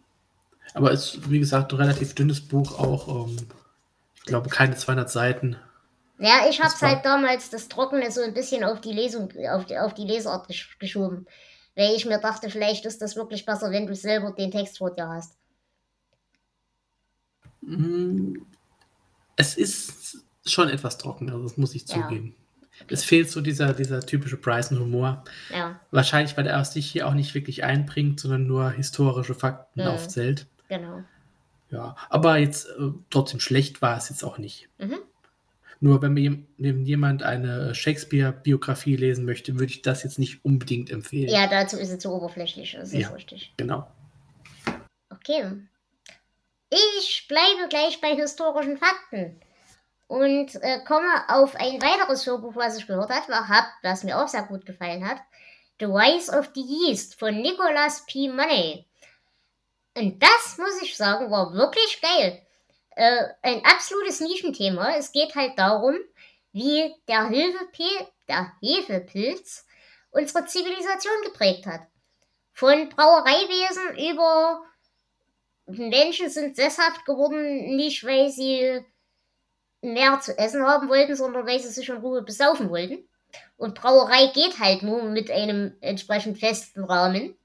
Aber es ist, wie gesagt, ein relativ dünnes Buch auch. Ähm, ich glaube, keine 200 Seiten. Ja, ich hab's war- halt damals das Trockene so ein bisschen auf die Lesung, auf die, auf die Lesart gesch geschoben. Weil ich mir dachte, vielleicht ist das wirklich besser, wenn du selber den Text vor dir hast. Mm, Es ist schon etwas trocken, also das muss ich Ja. zugeben. Es fehlt so dieser, dieser typische Bryson-Humor. Ja, Wahrscheinlich, weil er sich hier auch nicht wirklich einbringt, sondern nur historische Fakten Mhm. aufzählt. Genau. Ja, aber jetzt äh, trotzdem schlecht war es jetzt auch nicht. Mhm. Nur wenn mir wenn jemand eine Shakespeare-Biografie lesen möchte, würde ich das jetzt nicht unbedingt empfehlen. Ja, dazu ist es zu oberflächlich, das ist Ja. richtig. Genau. Okay. Ich bleibe gleich bei historischen Fakten und äh, komme auf ein weiteres Hörbuch, was ich gehört habe, hab, was mir auch sehr gut gefallen hat. The Rise of the Yeast von Nicholas P. Money. Und das, muss ich sagen, war wirklich geil. Äh, ein absolutes Nischenthema. Es geht halt darum, wie der, Hefepe der Hefepilz unsere Zivilisation geprägt hat. Von Brauereiwesen über Menschen sind sesshaft geworden, nicht weil sie mehr zu essen haben wollten, sondern weil sie sich in Ruhe besaufen wollten. Und Brauerei geht halt nur mit einem entsprechend festen Rahmen.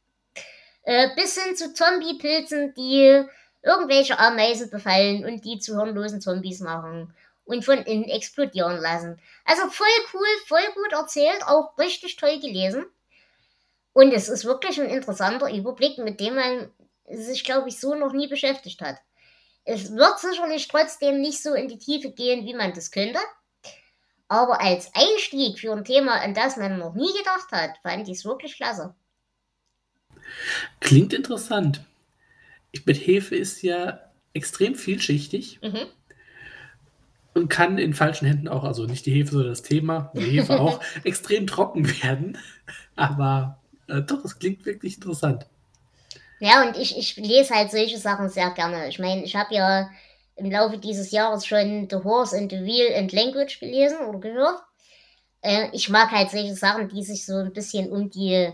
Äh, bis hin zu Zombie-Pilzen, die irgendwelche Ameisen befallen und die zu hirnlosen Zombies machen und von innen explodieren lassen. Also voll cool, voll gut erzählt, auch richtig toll gelesen. Und es ist wirklich ein interessanter Überblick, mit dem man sich, glaube ich, so noch nie beschäftigt hat. Es wird sicherlich trotzdem nicht so in die Tiefe gehen, wie man das könnte. Aber als Einstieg für ein Thema, an das man noch nie gedacht hat, fand ich es wirklich klasse. Klingt interessant. Ich, mit Hefe ist ja extrem vielschichtig Mhm. und kann in falschen Händen auch, also nicht die Hefe, sondern das Thema, die Hefe auch, *laughs* extrem trocken werden. Aber äh, doch, es klingt wirklich interessant. Ja, und ich, ich lese halt solche Sachen sehr gerne. Ich meine, ich habe ja im Laufe dieses Jahres schon The Horse and the Wheel and Language gelesen oder gehört. Äh, ich mag halt solche Sachen, die sich so ein bisschen um die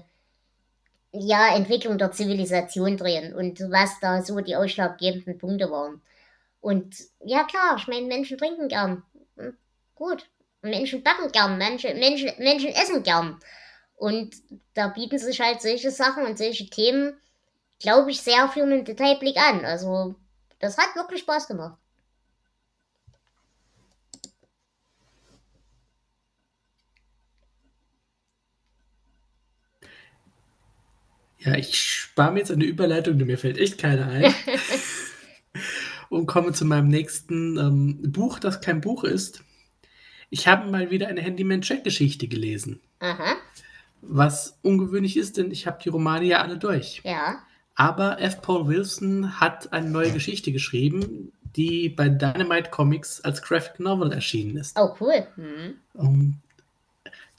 ja, Entwicklung der Zivilisation drehen und was da so die ausschlaggebenden Punkte waren. Und ja, klar, ich meine, Menschen trinken gern. Hm, Gut. Menschen backen gern, Menschen, Menschen, Menschen essen gern. Und da bieten sich halt solche Sachen und solche Themen, glaube ich, sehr für einen Detailblick an. Also, das hat wirklich Spaß gemacht. Ja, ich spare mir jetzt eine Überleitung, denn mir fällt echt keine ein. *laughs* und komme zu meinem nächsten ähm, Buch, das kein Buch ist. Ich habe mal wieder eine Handyman-Check-Geschichte gelesen. Aha, Was ungewöhnlich ist, denn ich habe die Romane ja alle durch. ja. Aber F. Paul Wilson hat eine neue Geschichte geschrieben, die bei Dynamite Comics als Graphic Novel erschienen ist. Oh, cool. Hm. Um,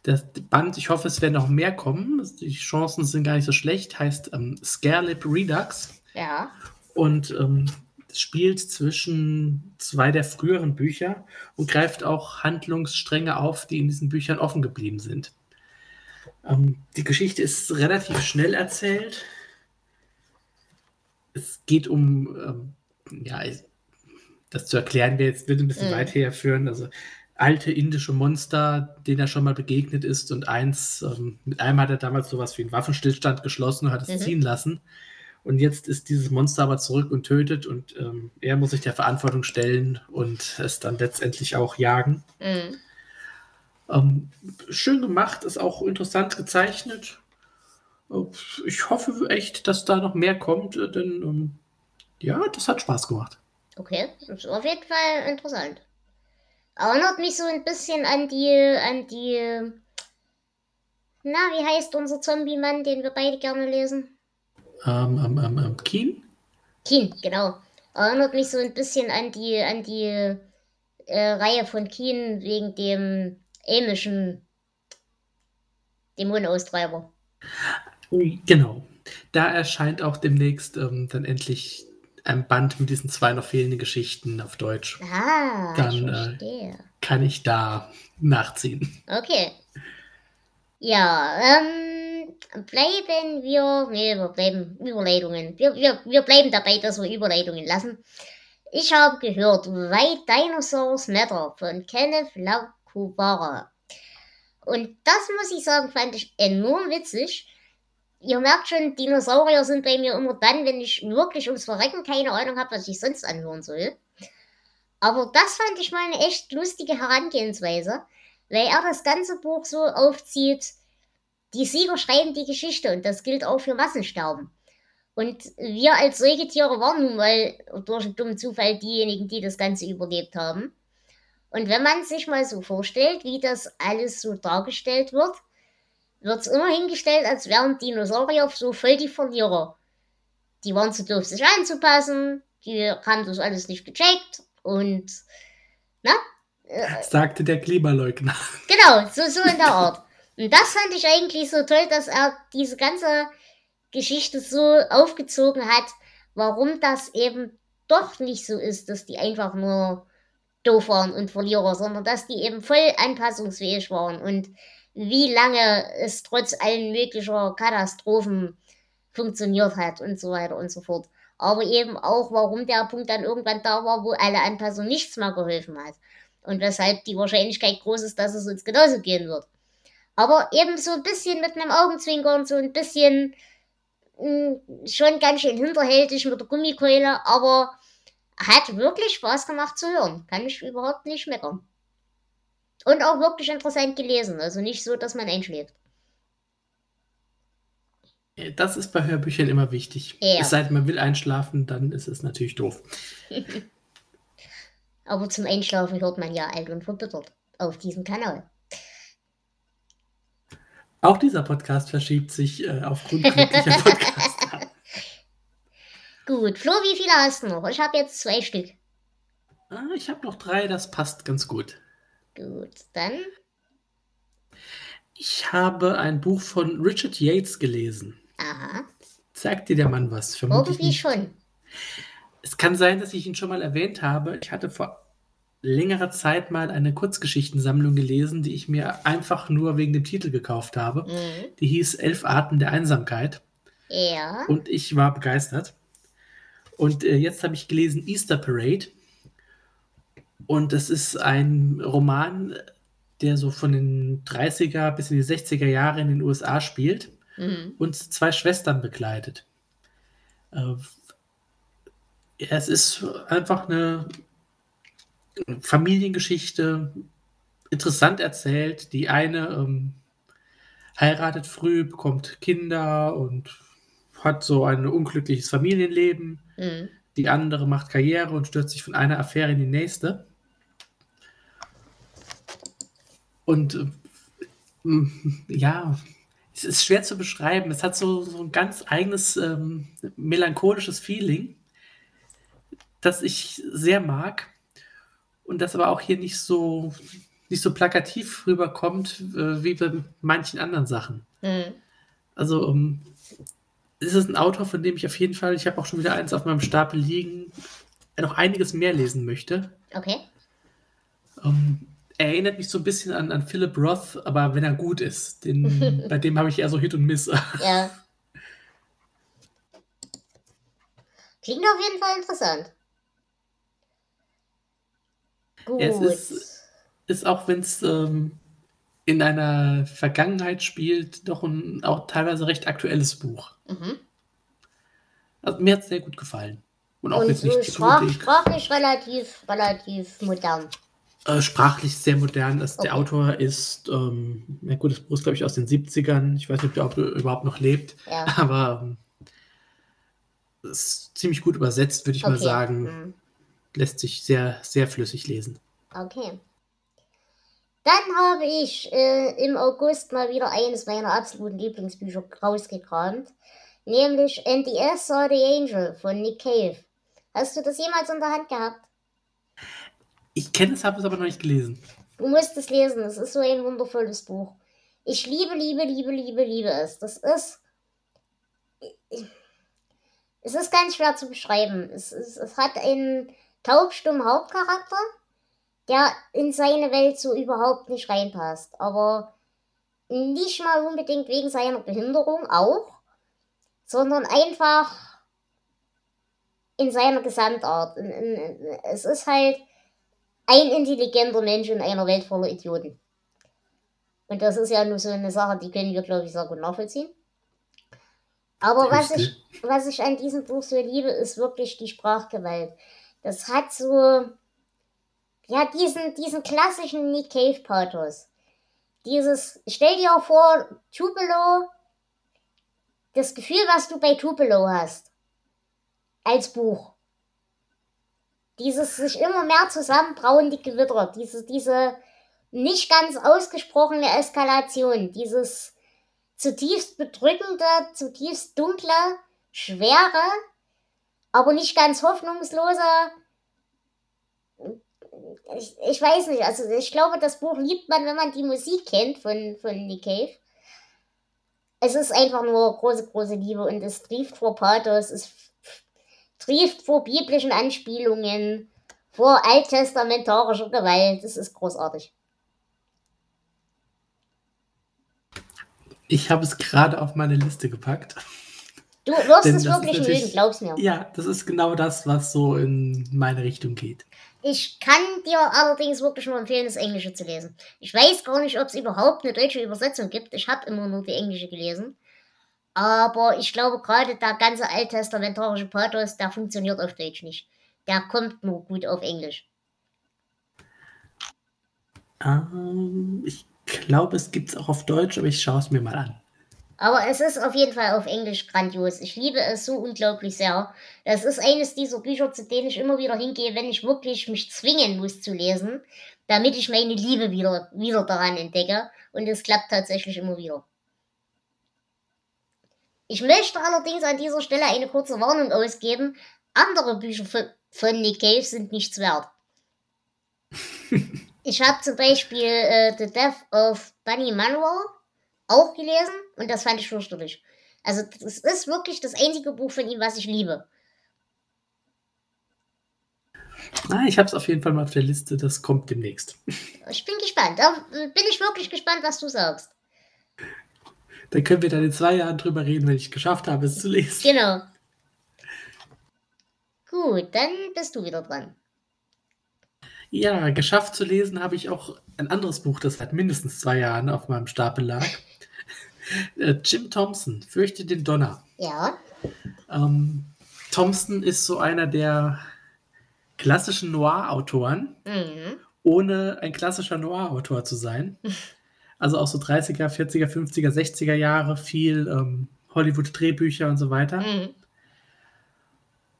das Band, ich hoffe, es werden noch mehr kommen. Die Chancen sind gar nicht so schlecht. Heißt ähm, Scarelip Redux Ja. und ähm, spielt zwischen zwei der früheren Bücher und greift auch Handlungsstränge auf, die in diesen Büchern offen geblieben sind. Ähm, die Geschichte ist relativ schnell erzählt. Es geht um, ähm, ja, das zu erklären wäre jetzt wird ein bisschen Mhm. weit herführen. Also alte indische Monster, denen er schon mal begegnet ist und eins, ähm, mit einem hat er damals sowas wie einen Waffenstillstand geschlossen und hat es Mhm. ziehen lassen. Und jetzt ist dieses Monster aber zurück und tötet und ähm, er muss sich der Verantwortung stellen und es dann letztendlich auch jagen. Hm. Ähm, schön gemacht, ist auch interessant gezeichnet. Äh, Ich hoffe echt, dass da noch mehr kommt, äh, denn ähm, ja, das hat Spaß gemacht. Okay, das ist auf jeden Fall interessant. Erinnert mich so ein bisschen an die, an die Na, wie heißt unser Zombie-Mann, den wir beide gerne lesen? Ähm, ähm, ähm, ähm, Keen? Keen, genau. Erinnert mich so ein bisschen an die, an die äh, Reihe von Keen wegen dem ämischen Dämonenaustreiber. Genau. Da erscheint auch demnächst ähm, dann endlich ein Band mit diesen zwei noch fehlenden Geschichten auf Deutsch. Ah, dann äh. Kann ich da nachziehen. Okay. Ja, ähm, bleiben wir, nee, wir bleiben Überleitungen. Wir, wir, wir bleiben dabei, dass wir Überleitungen lassen. Ich habe gehört, Why Dinosaurs Matter von Kenneth Laukubara. Und das muss ich sagen, fand ich enorm witzig. Ihr merkt schon, Dinosaurier sind bei mir immer dann, wenn ich wirklich ums Verrecken keine Ahnung habe, was ich sonst anhören soll. Aber das fand ich mal eine echt lustige Herangehensweise, weil er das ganze Buch so aufzieht, die Sieger schreiben die Geschichte und das gilt auch für Massensterben. Und wir als Säugetiere waren nun mal durch einen dummen Zufall diejenigen, die das Ganze überlebt haben. Und wenn man sich mal so vorstellt, wie das alles so dargestellt wird, wird es immer hingestellt, als wären Dinosaurier so voll die Verlierer. Die waren zu doof, sich anzupassen, die haben das alles nicht gecheckt und, na? Äh, Sagte der Klimaleugner. *laughs* Genau, so, so in der Art. Und das fand ich eigentlich so toll, dass er diese ganze Geschichte so aufgezogen hat, warum das eben doch nicht so ist, dass die einfach nur doof waren und Verlierer, sondern dass die eben voll anpassungsfähig waren und wie lange es trotz allen möglicher Katastrophen funktioniert hat und so weiter und so fort. Aber eben auch, warum der Punkt dann irgendwann da war, wo alle Anpassung nichts mehr geholfen hat. Und weshalb die Wahrscheinlichkeit groß ist, dass es uns genauso gehen wird. Aber eben so ein bisschen mit einem Augenzwinkern, so ein bisschen mh, hm, schon ganz schön hinterhältig mit der Gummikeule, aber hat wirklich Spaß gemacht zu hören. Kann ich überhaupt nicht meckern. Und auch wirklich interessant gelesen. Also nicht so, dass man einschläft. Das ist bei Hörbüchern immer wichtig. Ja. Es sei denn, man will einschlafen, dann ist es natürlich doof. *laughs* Aber zum Einschlafen hört man ja alt und verbittert auf diesem Kanal. Auch dieser Podcast verschiebt sich äh, aufgrund glücklicher *laughs* Podcaster. *laughs* Gut, Flo, wie viele hast du noch? Ich habe jetzt zwei Stück. Ah, ich habe noch drei, das passt ganz gut. Gut, dann. Ich habe ein Buch von Richard Yates gelesen. Aha. Sagt dir der Mann was? Vermutlich Irgendwie nicht. schon. Es kann sein, dass ich ihn schon mal erwähnt habe. Ich hatte vor längerer Zeit mal eine Kurzgeschichtensammlung gelesen, die ich mir einfach nur wegen dem Titel gekauft habe. Mhm. Die hieß Elf Arten der Einsamkeit. Ja. Und ich war begeistert. Und äh, jetzt habe ich gelesen Easter Parade. Und das ist ein Roman, der so von den 30er bis in die 60er Jahre in den USA spielt mhm. und zwei Schwestern begleitet. Äh, es ist einfach eine Familiengeschichte, interessant erzählt. Die eine ähm, heiratet früh, bekommt Kinder und hat so ein unglückliches Familienleben. Mhm. Die andere macht Karriere und stürzt sich von einer Affäre in die nächste. Und äh, ja, es ist schwer zu beschreiben. Es hat so, so ein ganz eigenes ähm, melancholisches Feeling, das ich sehr mag und das aber auch hier nicht so, nicht so plakativ rüberkommt äh, wie bei manchen anderen Sachen. Mhm. Also ähm, es ist ein Autor, von dem ich auf jeden Fall, ich habe auch schon wieder eins auf meinem Stapel liegen, noch einiges mehr lesen möchte. Okay. Ähm, erinnert mich so ein bisschen an, an Philip Roth, aber wenn er gut ist. Den, *laughs* bei dem habe ich eher so Hit und Miss. ja. Klingt auf jeden Fall interessant. Gut. Ja, es ist, ist auch, wenn es ähm, in einer Vergangenheit spielt, doch ein auch teilweise recht aktuelles Buch. Mhm. Also mir hat es sehr gut gefallen. Und auch Und jetzt nicht sprach, sprachlich relativ, relativ modern. Äh, sprachlich sehr modern. Also okay. Der Autor ist, ähm, ja gut, das Buch ist, glaube ich, aus den 70ern. Ich weiß nicht, ob der überhaupt noch lebt. Ja. *laughs* Aber ähm, ist ziemlich gut übersetzt, würde ich okay. mal sagen. Mhm. Lässt sich sehr, sehr flüssig lesen. Okay. Dann habe ich äh, im August mal wieder eines meiner absoluten Lieblingsbücher rausgekramt, nämlich And the S Saw the Angel von Nick Cave. Hast du das jemals in der Hand gehabt? Ich kenne es, habe es aber noch nicht gelesen. Du musst es lesen, es ist so ein wundervolles Buch. Ich liebe, liebe, liebe, liebe, liebe es. Das ist. Es ist ganz schwer zu beschreiben. Es, es, es hat einen taubstummen Hauptcharakter der in seine Welt so überhaupt nicht reinpasst. Aber nicht mal unbedingt wegen seiner Behinderung auch, sondern einfach in seiner Gesamtart. Es ist halt ein intelligenter Mensch in einer Welt voller Idioten. Und das ist ja nur so eine Sache, die können wir, glaube ich, sehr gut nachvollziehen. Aber was ich, was ich an diesem Buch so liebe, ist wirklich die Sprachgewalt. Das hat so, ja, diesen, diesen klassischen Nick Cave Pathos. Dieses, stell dir vor, Tupelo, das Gefühl, was du bei Tupelo hast. Als Buch. Dieses sich immer mehr zusammenbrauende Gewitter, diese, diese nicht ganz ausgesprochene Eskalation, dieses zutiefst bedrückende, zutiefst dunkle, schwere, aber nicht ganz hoffnungslose ich, ich weiß nicht, also ich glaube, das Buch liebt man, wenn man die Musik kennt von, von Nick Cave. Es ist einfach nur große, große Liebe und es trieft vor Pathos, es trieft vor biblischen Anspielungen, vor alttestamentarischer Gewalt. Es ist großartig. Ich habe es gerade auf meine Liste gepackt. Du wirst es wirklich mögen, glaub's mir. Ja, das ist genau das, was so in meine Richtung geht. Ich kann dir allerdings wirklich nur empfehlen, das Englische zu lesen. Ich weiß gar nicht, ob es überhaupt eine deutsche Übersetzung gibt. Ich habe immer nur die englische gelesen. Aber ich glaube, gerade der ganze alttestamentarische Pathos, der funktioniert auf Deutsch nicht. Der kommt nur gut auf Englisch. Ähm, ich glaube, es gibt es auch auf Deutsch, aber ich schaue es mir mal an. Aber es ist auf jeden Fall auf Englisch grandios. Ich liebe es so unglaublich sehr. Das ist eines dieser Bücher, zu denen ich immer wieder hingehe, wenn ich wirklich mich zwingen muss zu lesen, damit ich meine Liebe wieder, wieder daran entdecke. Und es klappt tatsächlich immer wieder. Ich möchte allerdings an dieser Stelle eine kurze Warnung ausgeben. Andere Bücher von, von Nick Cave sind nichts wert. *laughs* ich habe zum Beispiel äh, The Death of Bunny Manuel auch gelesen und das fand ich fürchterlich. Also, das ist wirklich das einzige Buch von ihm, was ich liebe. Na, ich habe es auf jeden Fall mal auf der Liste, das kommt demnächst. Ich bin gespannt. Da bin ich wirklich gespannt, was du sagst. Dann können wir dann in zwei Jahren drüber reden, wenn ich es geschafft habe, es zu lesen. Genau. Gut, dann bist du wieder dran. Ja, geschafft zu lesen habe ich auch ein anderes Buch, das seit mindestens zwei Jahren auf meinem Stapel lag. *laughs* Äh, Jim Thompson, Fürchte den Donner. Ja. Ähm, Thompson ist so einer der klassischen Noir-Autoren, mhm. ohne ein klassischer Noir-Autor zu sein. *laughs* Also auch so 30er, 40er, 50er, 60er Jahre, viel ähm, Hollywood-Drehbücher und so weiter. Mhm.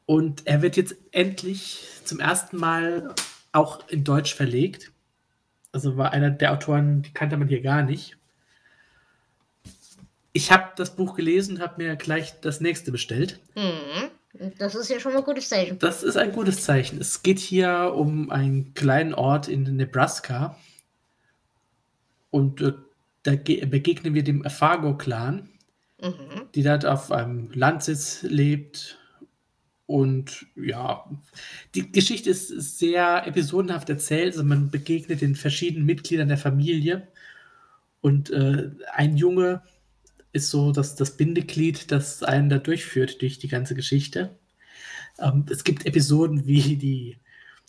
Und er wird jetzt endlich zum ersten Mal auch in Deutsch verlegt. Also war einer der Autoren, die kannte man hier gar nicht ich habe das Buch gelesen und habe mir gleich das nächste bestellt. Mhm. Das ist ja schon mal ein gutes Zeichen. Das ist ein gutes Zeichen. Es geht hier um einen kleinen Ort in Nebraska. Und äh, da begegnen wir dem Fargo-Clan, mhm. die dort auf einem Landsitz lebt. Und ja, die Geschichte ist sehr episodenhaft erzählt. Also man begegnet den verschiedenen Mitgliedern der Familie. Und äh, ein Junge ist so dass das Bindeglied, das einen da durchführt durch die ganze Geschichte. Ähm, es gibt Episoden wie die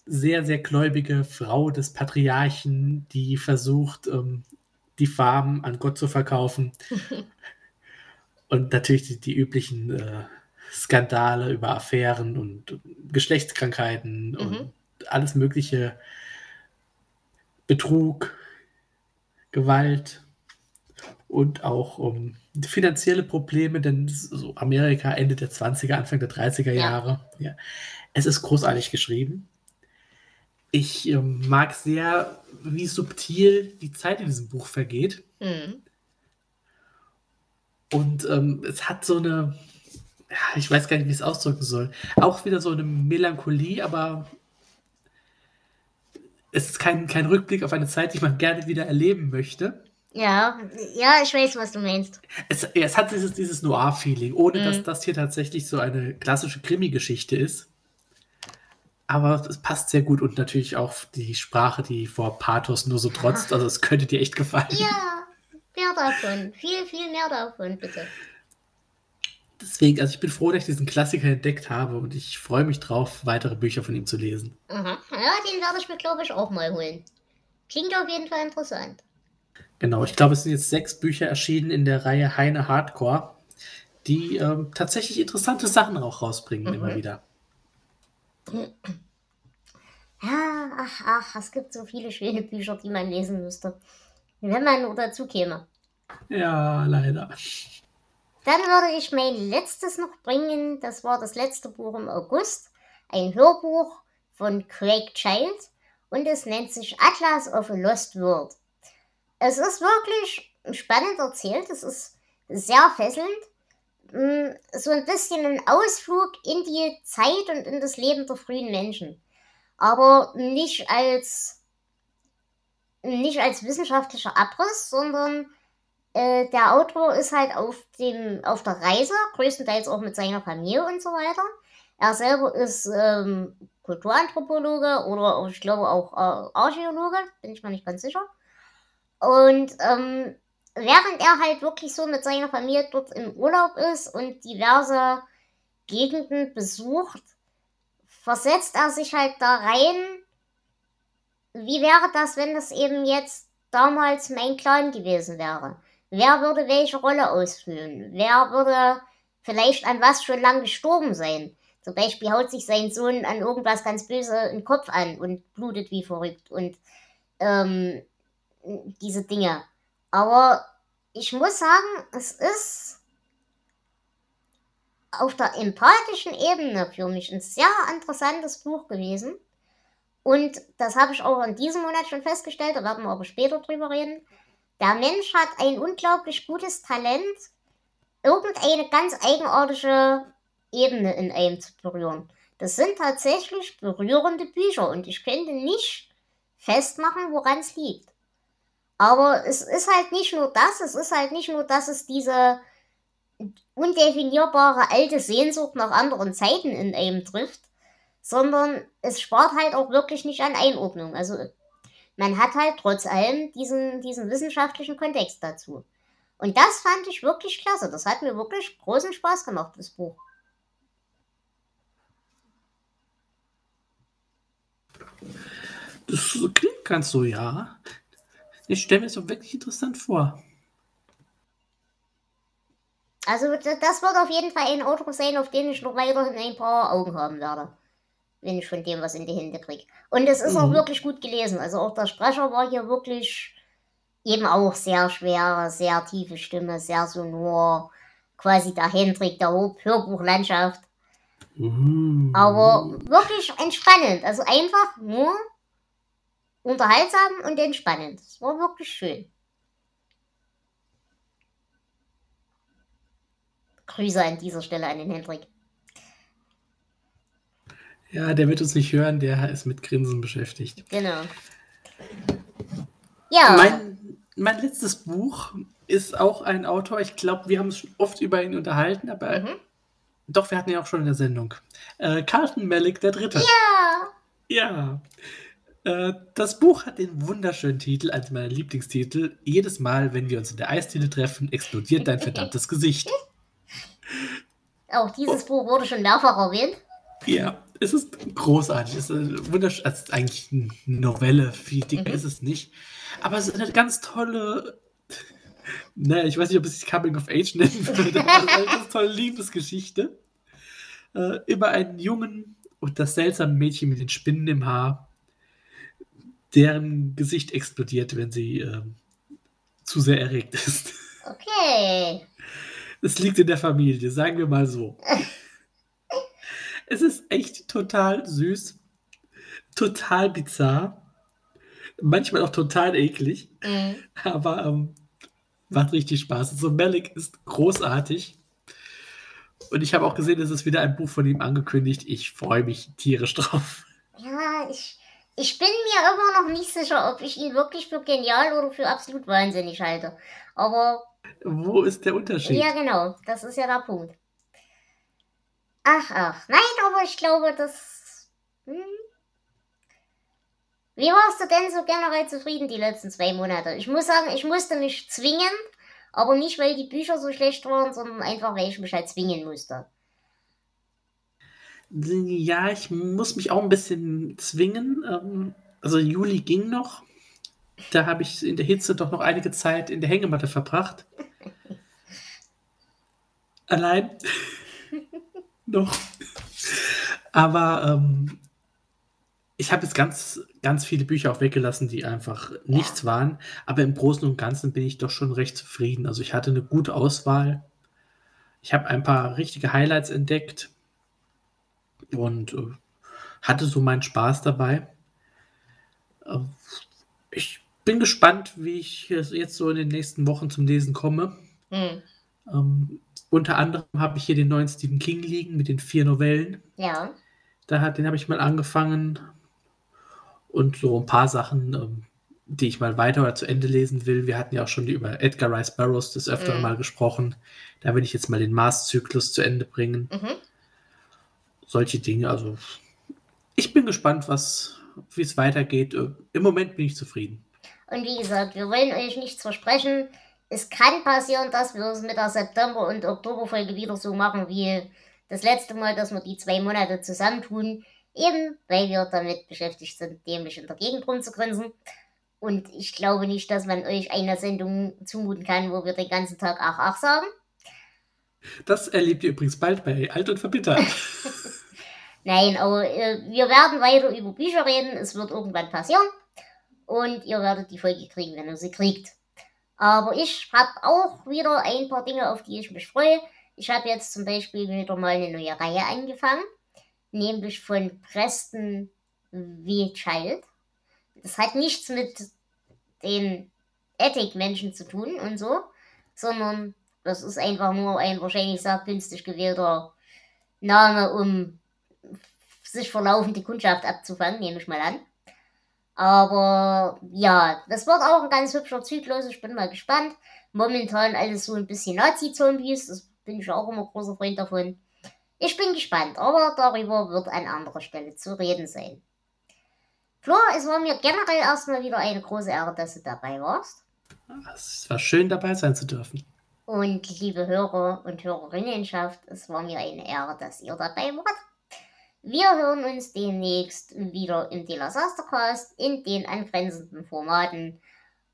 sehr, sehr gläubige Frau des Patriarchen, die versucht, ähm, die Farben an Gott zu verkaufen. *laughs* und natürlich die, die üblichen äh, Skandale über Affären und Geschlechtskrankheiten mhm. und alles mögliche. Betrug, Gewalt und auch um finanzielle Probleme, denn so Amerika Ende der 20er, Anfang der 30er Jahre. Ja. ja. Es ist großartig geschrieben. Ich äh, mag sehr, wie subtil die Zeit in diesem Buch vergeht. Mhm. Und ähm, es hat so eine, ich weiß gar nicht, wie ich es ausdrücken soll, auch wieder so eine Melancholie, aber es ist kein, kein Rückblick auf eine Zeit, die man gerne wieder erleben möchte. Ja, ja, ich weiß, was du meinst. Es, es hat dieses, dieses Noir-Feeling, ohne mhm. dass das hier tatsächlich so eine klassische Krimi-Geschichte ist. Aber es passt sehr gut und natürlich auch die Sprache, die vor Pathos nur so trotzt. Also es könnte dir echt gefallen. Ja, mehr davon. Viel, viel mehr davon, bitte. Deswegen, also ich bin froh, dass ich diesen Klassiker entdeckt habe und ich freue mich drauf, weitere Bücher von ihm zu lesen. Aha. Ja, den werde ich mir, glaube ich, auch mal holen. Klingt auf jeden Fall interessant. Genau, ich glaube, es sind jetzt sechs Bücher erschienen in der Reihe Heine Hardcore, die ähm, tatsächlich interessante Sachen auch rausbringen, mhm. immer wieder. Ja, ach, ach, es gibt so viele schöne Bücher, die man lesen müsste. Wenn man nur dazu käme. Ja, leider. Dann würde ich mein letztes noch bringen. Das war das letzte Buch im August. Ein Hörbuch von Craig Child und es nennt sich Atlas of a Lost World. Es ist wirklich spannend erzählt. Es ist sehr fesselnd. So ein bisschen ein Ausflug in die Zeit und in das Leben der frühen Menschen. Aber nicht als, nicht als wissenschaftlicher Abriss, sondern äh, der Autor ist halt auf, dem, auf der Reise, größtenteils auch mit seiner Familie und so weiter. Er selber ist ähm, Kulturanthropologe oder ich glaube auch äh, Archäologe, bin ich mir nicht ganz sicher. Und ähm, während er halt wirklich so mit seiner Familie dort im Urlaub ist und diverse Gegenden besucht, versetzt er sich halt da rein. Wie wäre das, wenn das eben jetzt damals mein Clan gewesen wäre? Wer würde welche Rolle ausfüllen? Wer würde vielleicht an was schon lang gestorben sein? Zum Beispiel haut sich sein Sohn an irgendwas ganz böse den Kopf an und blutet wie verrückt und ähm, diese Dinge. Aber ich muss sagen, es ist auf der empathischen Ebene für mich ein sehr interessantes Buch gewesen. Und das habe ich auch in diesem Monat schon festgestellt, da werden wir aber später drüber reden. Der Mensch hat ein unglaublich gutes Talent, irgendeine ganz eigenartige Ebene in einem zu berühren. Das sind tatsächlich berührende Bücher und ich könnte nicht festmachen, woran es liegt. Aber es ist halt nicht nur das, es ist halt nicht nur, dass es diese undefinierbare alte Sehnsucht nach anderen Zeiten in einem trifft, sondern es spart halt auch wirklich nicht an Einordnung. Also man hat halt trotz allem diesen, diesen wissenschaftlichen Kontext dazu. Und das fand ich wirklich klasse. Das hat mir wirklich großen Spaß gemacht, das Buch. Das klingt ganz so, ja. Ich stelle mir das so wirklich interessant vor. Also das wird auf jeden Fall ein Auto sein, auf den ich noch weiterhin ein paar Augen haben werde wenn ich von dem was in die Hände kriege. Und es ist mhm. auch wirklich gut gelesen. Also auch der Sprecher war hier wirklich eben auch sehr schwer, sehr tiefe Stimme, sehr sonor. Quasi der Hendrik der Hörbuchlandschaft. Mhm. Aber wirklich entspannend. Also einfach nur unterhaltsam und entspannend. Es war wirklich schön. Grüße an dieser Stelle an den Hendrik. Ja, der wird uns nicht hören, der ist mit Grinsen beschäftigt. Genau. Ja. Mein, mein letztes Buch ist auch ein Autor. Ich glaube, wir haben uns schon oft über ihn unterhalten, aber mhm. doch, wir hatten ihn auch schon in der Sendung. Äh, Carlton Malik, der Dritte. Ja. Ja. Äh, das Buch hat den wunderschönen Titel, als meiner Lieblingstitel. Jedes Mal, wenn wir uns in der Eisdiele treffen, explodiert dein verdammtes *laughs* Gesicht. Auch dieses oh. Buch wurde schon mehrfach erwähnt. Ja, es ist großartig. Es ist wunderschön. Es ist eigentlich eine Novelle, viel dicker mhm. ist es nicht. Aber es ist eine ganz tolle. *laughs* Naja, ich weiß nicht, ob es sich Coming of Age nennen würde, aber es ist eine ganz tolle Liebesgeschichte. Äh, über einen Jungen und das seltsame Mädchen mit den Spinnen im Haar, deren Gesicht explodiert, wenn sie äh, zu sehr erregt ist. Okay. Es liegt in der Familie, sagen wir mal so. *laughs* Es ist echt total süß. total bizarr. Manchmal auch total eklig. Mhm. Aber ähm, macht richtig Spaß. So also Malik ist großartig. Und ich habe auch gesehen, es ist wieder ein Buch von ihm angekündigt. Ich freue mich tierisch drauf. Ja, ich, ich bin mir immer noch nicht sicher, ob ich ihn wirklich für genial oder für absolut wahnsinnig halte. Aber. Wo ist der Unterschied? Ja, genau. Das ist ja der Punkt. Ach, ach. Nein, aber ich glaube, das. Hm. Wie warst du denn so generell zufrieden die letzten zwei Monate? Ich muss sagen, ich musste mich zwingen, aber nicht, weil die Bücher so schlecht waren, sondern einfach, weil ich mich halt zwingen musste. Ja, ich muss mich auch ein bisschen zwingen. Ähm, also Juli ging noch. Da habe ich in der Hitze doch noch einige Zeit in der Hängematte verbracht. *laughs* Allein. *laughs* noch. Aber ähm, ich habe jetzt ganz, ganz viele Bücher auch weggelassen, die einfach nichts waren. Aber im Großen und Ganzen bin ich doch schon recht zufrieden. Also ich hatte eine gute Auswahl. Ich habe ein paar richtige Highlights entdeckt und äh, hatte so meinen Spaß dabei. Äh, ich bin gespannt, wie ich jetzt so in den nächsten Wochen zum Lesen komme. Mhm. Ähm, unter anderem habe ich hier den neuen Stephen King liegen mit den vier Novellen. Ja. Da hat, den habe ich mal angefangen und so ein paar Sachen, ähm, die ich mal weiter oder zu Ende lesen will. Wir hatten ja auch schon über Edgar Rice Burroughs des Öfteren mhm. mal gesprochen. Da will ich jetzt mal den Mars-Zyklus zu Ende bringen. Mhm. Solche Dinge. Also ich bin gespannt, was, wie es weitergeht. Äh, Im Moment bin ich zufrieden. Und wie gesagt, wir wollen euch nichts versprechen. Es kann passieren, dass wir es mit der September- und Oktoberfolge wieder so machen wie das letzte Mal, dass wir die zwei Monate zusammentun. Eben, weil wir damit beschäftigt sind, dämlich in der Gegend rumzugrinsen. Und ich glaube nicht, dass man euch eine Sendung zumuten kann, wo wir den ganzen Tag ach ach sagen. Das erlebt ihr übrigens bald bei Alt und Verbittert. *laughs* Nein, aber äh, wir werden weiter über Bücher reden. Es wird irgendwann passieren. Und ihr werdet die Folge kriegen, wenn ihr sie kriegt. Aber ich habe auch wieder ein paar Dinge, auf die ich mich freue. Ich habe jetzt zum Beispiel wieder mal eine neue Reihe angefangen nämlich von Preston W. Child. Das hat nichts mit den Ethik-Menschen zu tun und so, sondern das ist einfach nur ein wahrscheinlich sehr günstig gewählter Name, um sich verlaufende Kundschaft abzufangen, nehme ich mal an. Aber ja, das wird auch ein ganz hübscher Zyklus. Ich bin mal gespannt. Momentan alles so ein bisschen Nazi-Zombies. Das bin ich auch immer großer Freund davon. Ich bin gespannt, aber darüber wird an anderer Stelle zu reden sein. Flo, es war mir generell erstmal wieder eine große Ehre, dass du dabei warst. Es war schön dabei sein zu dürfen. Und liebe Hörer und Hörerinnenschaft, es war mir eine Ehre, dass ihr dabei wart. Wir hören uns demnächst wieder im Dealer-Sastercast in den angrenzenden Formaten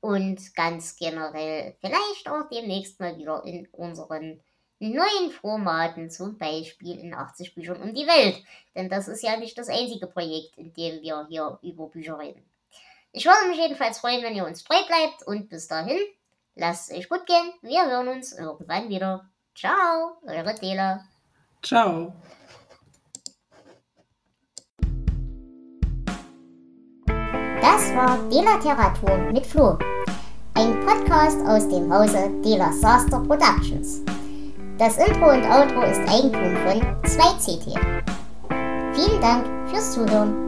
und ganz generell vielleicht auch demnächst mal wieder in unseren neuen Formaten, zum Beispiel in 80 Büchern um die Welt. Denn das ist ja nicht das einzige Projekt, in dem wir hier über Bücher reden. Ich würde mich jedenfalls freuen, wenn ihr uns treu bleibt und bis dahin, lasst es euch gut gehen. Wir hören uns irgendwann wieder. Ciao, eure Dela. Ciao. Das war Delateratur mit Flo. Ein Podcast aus dem Hause Dela Saster Productions. Das Intro und Outro ist Eigentum von 2CT. Vielen Dank fürs Zuhören.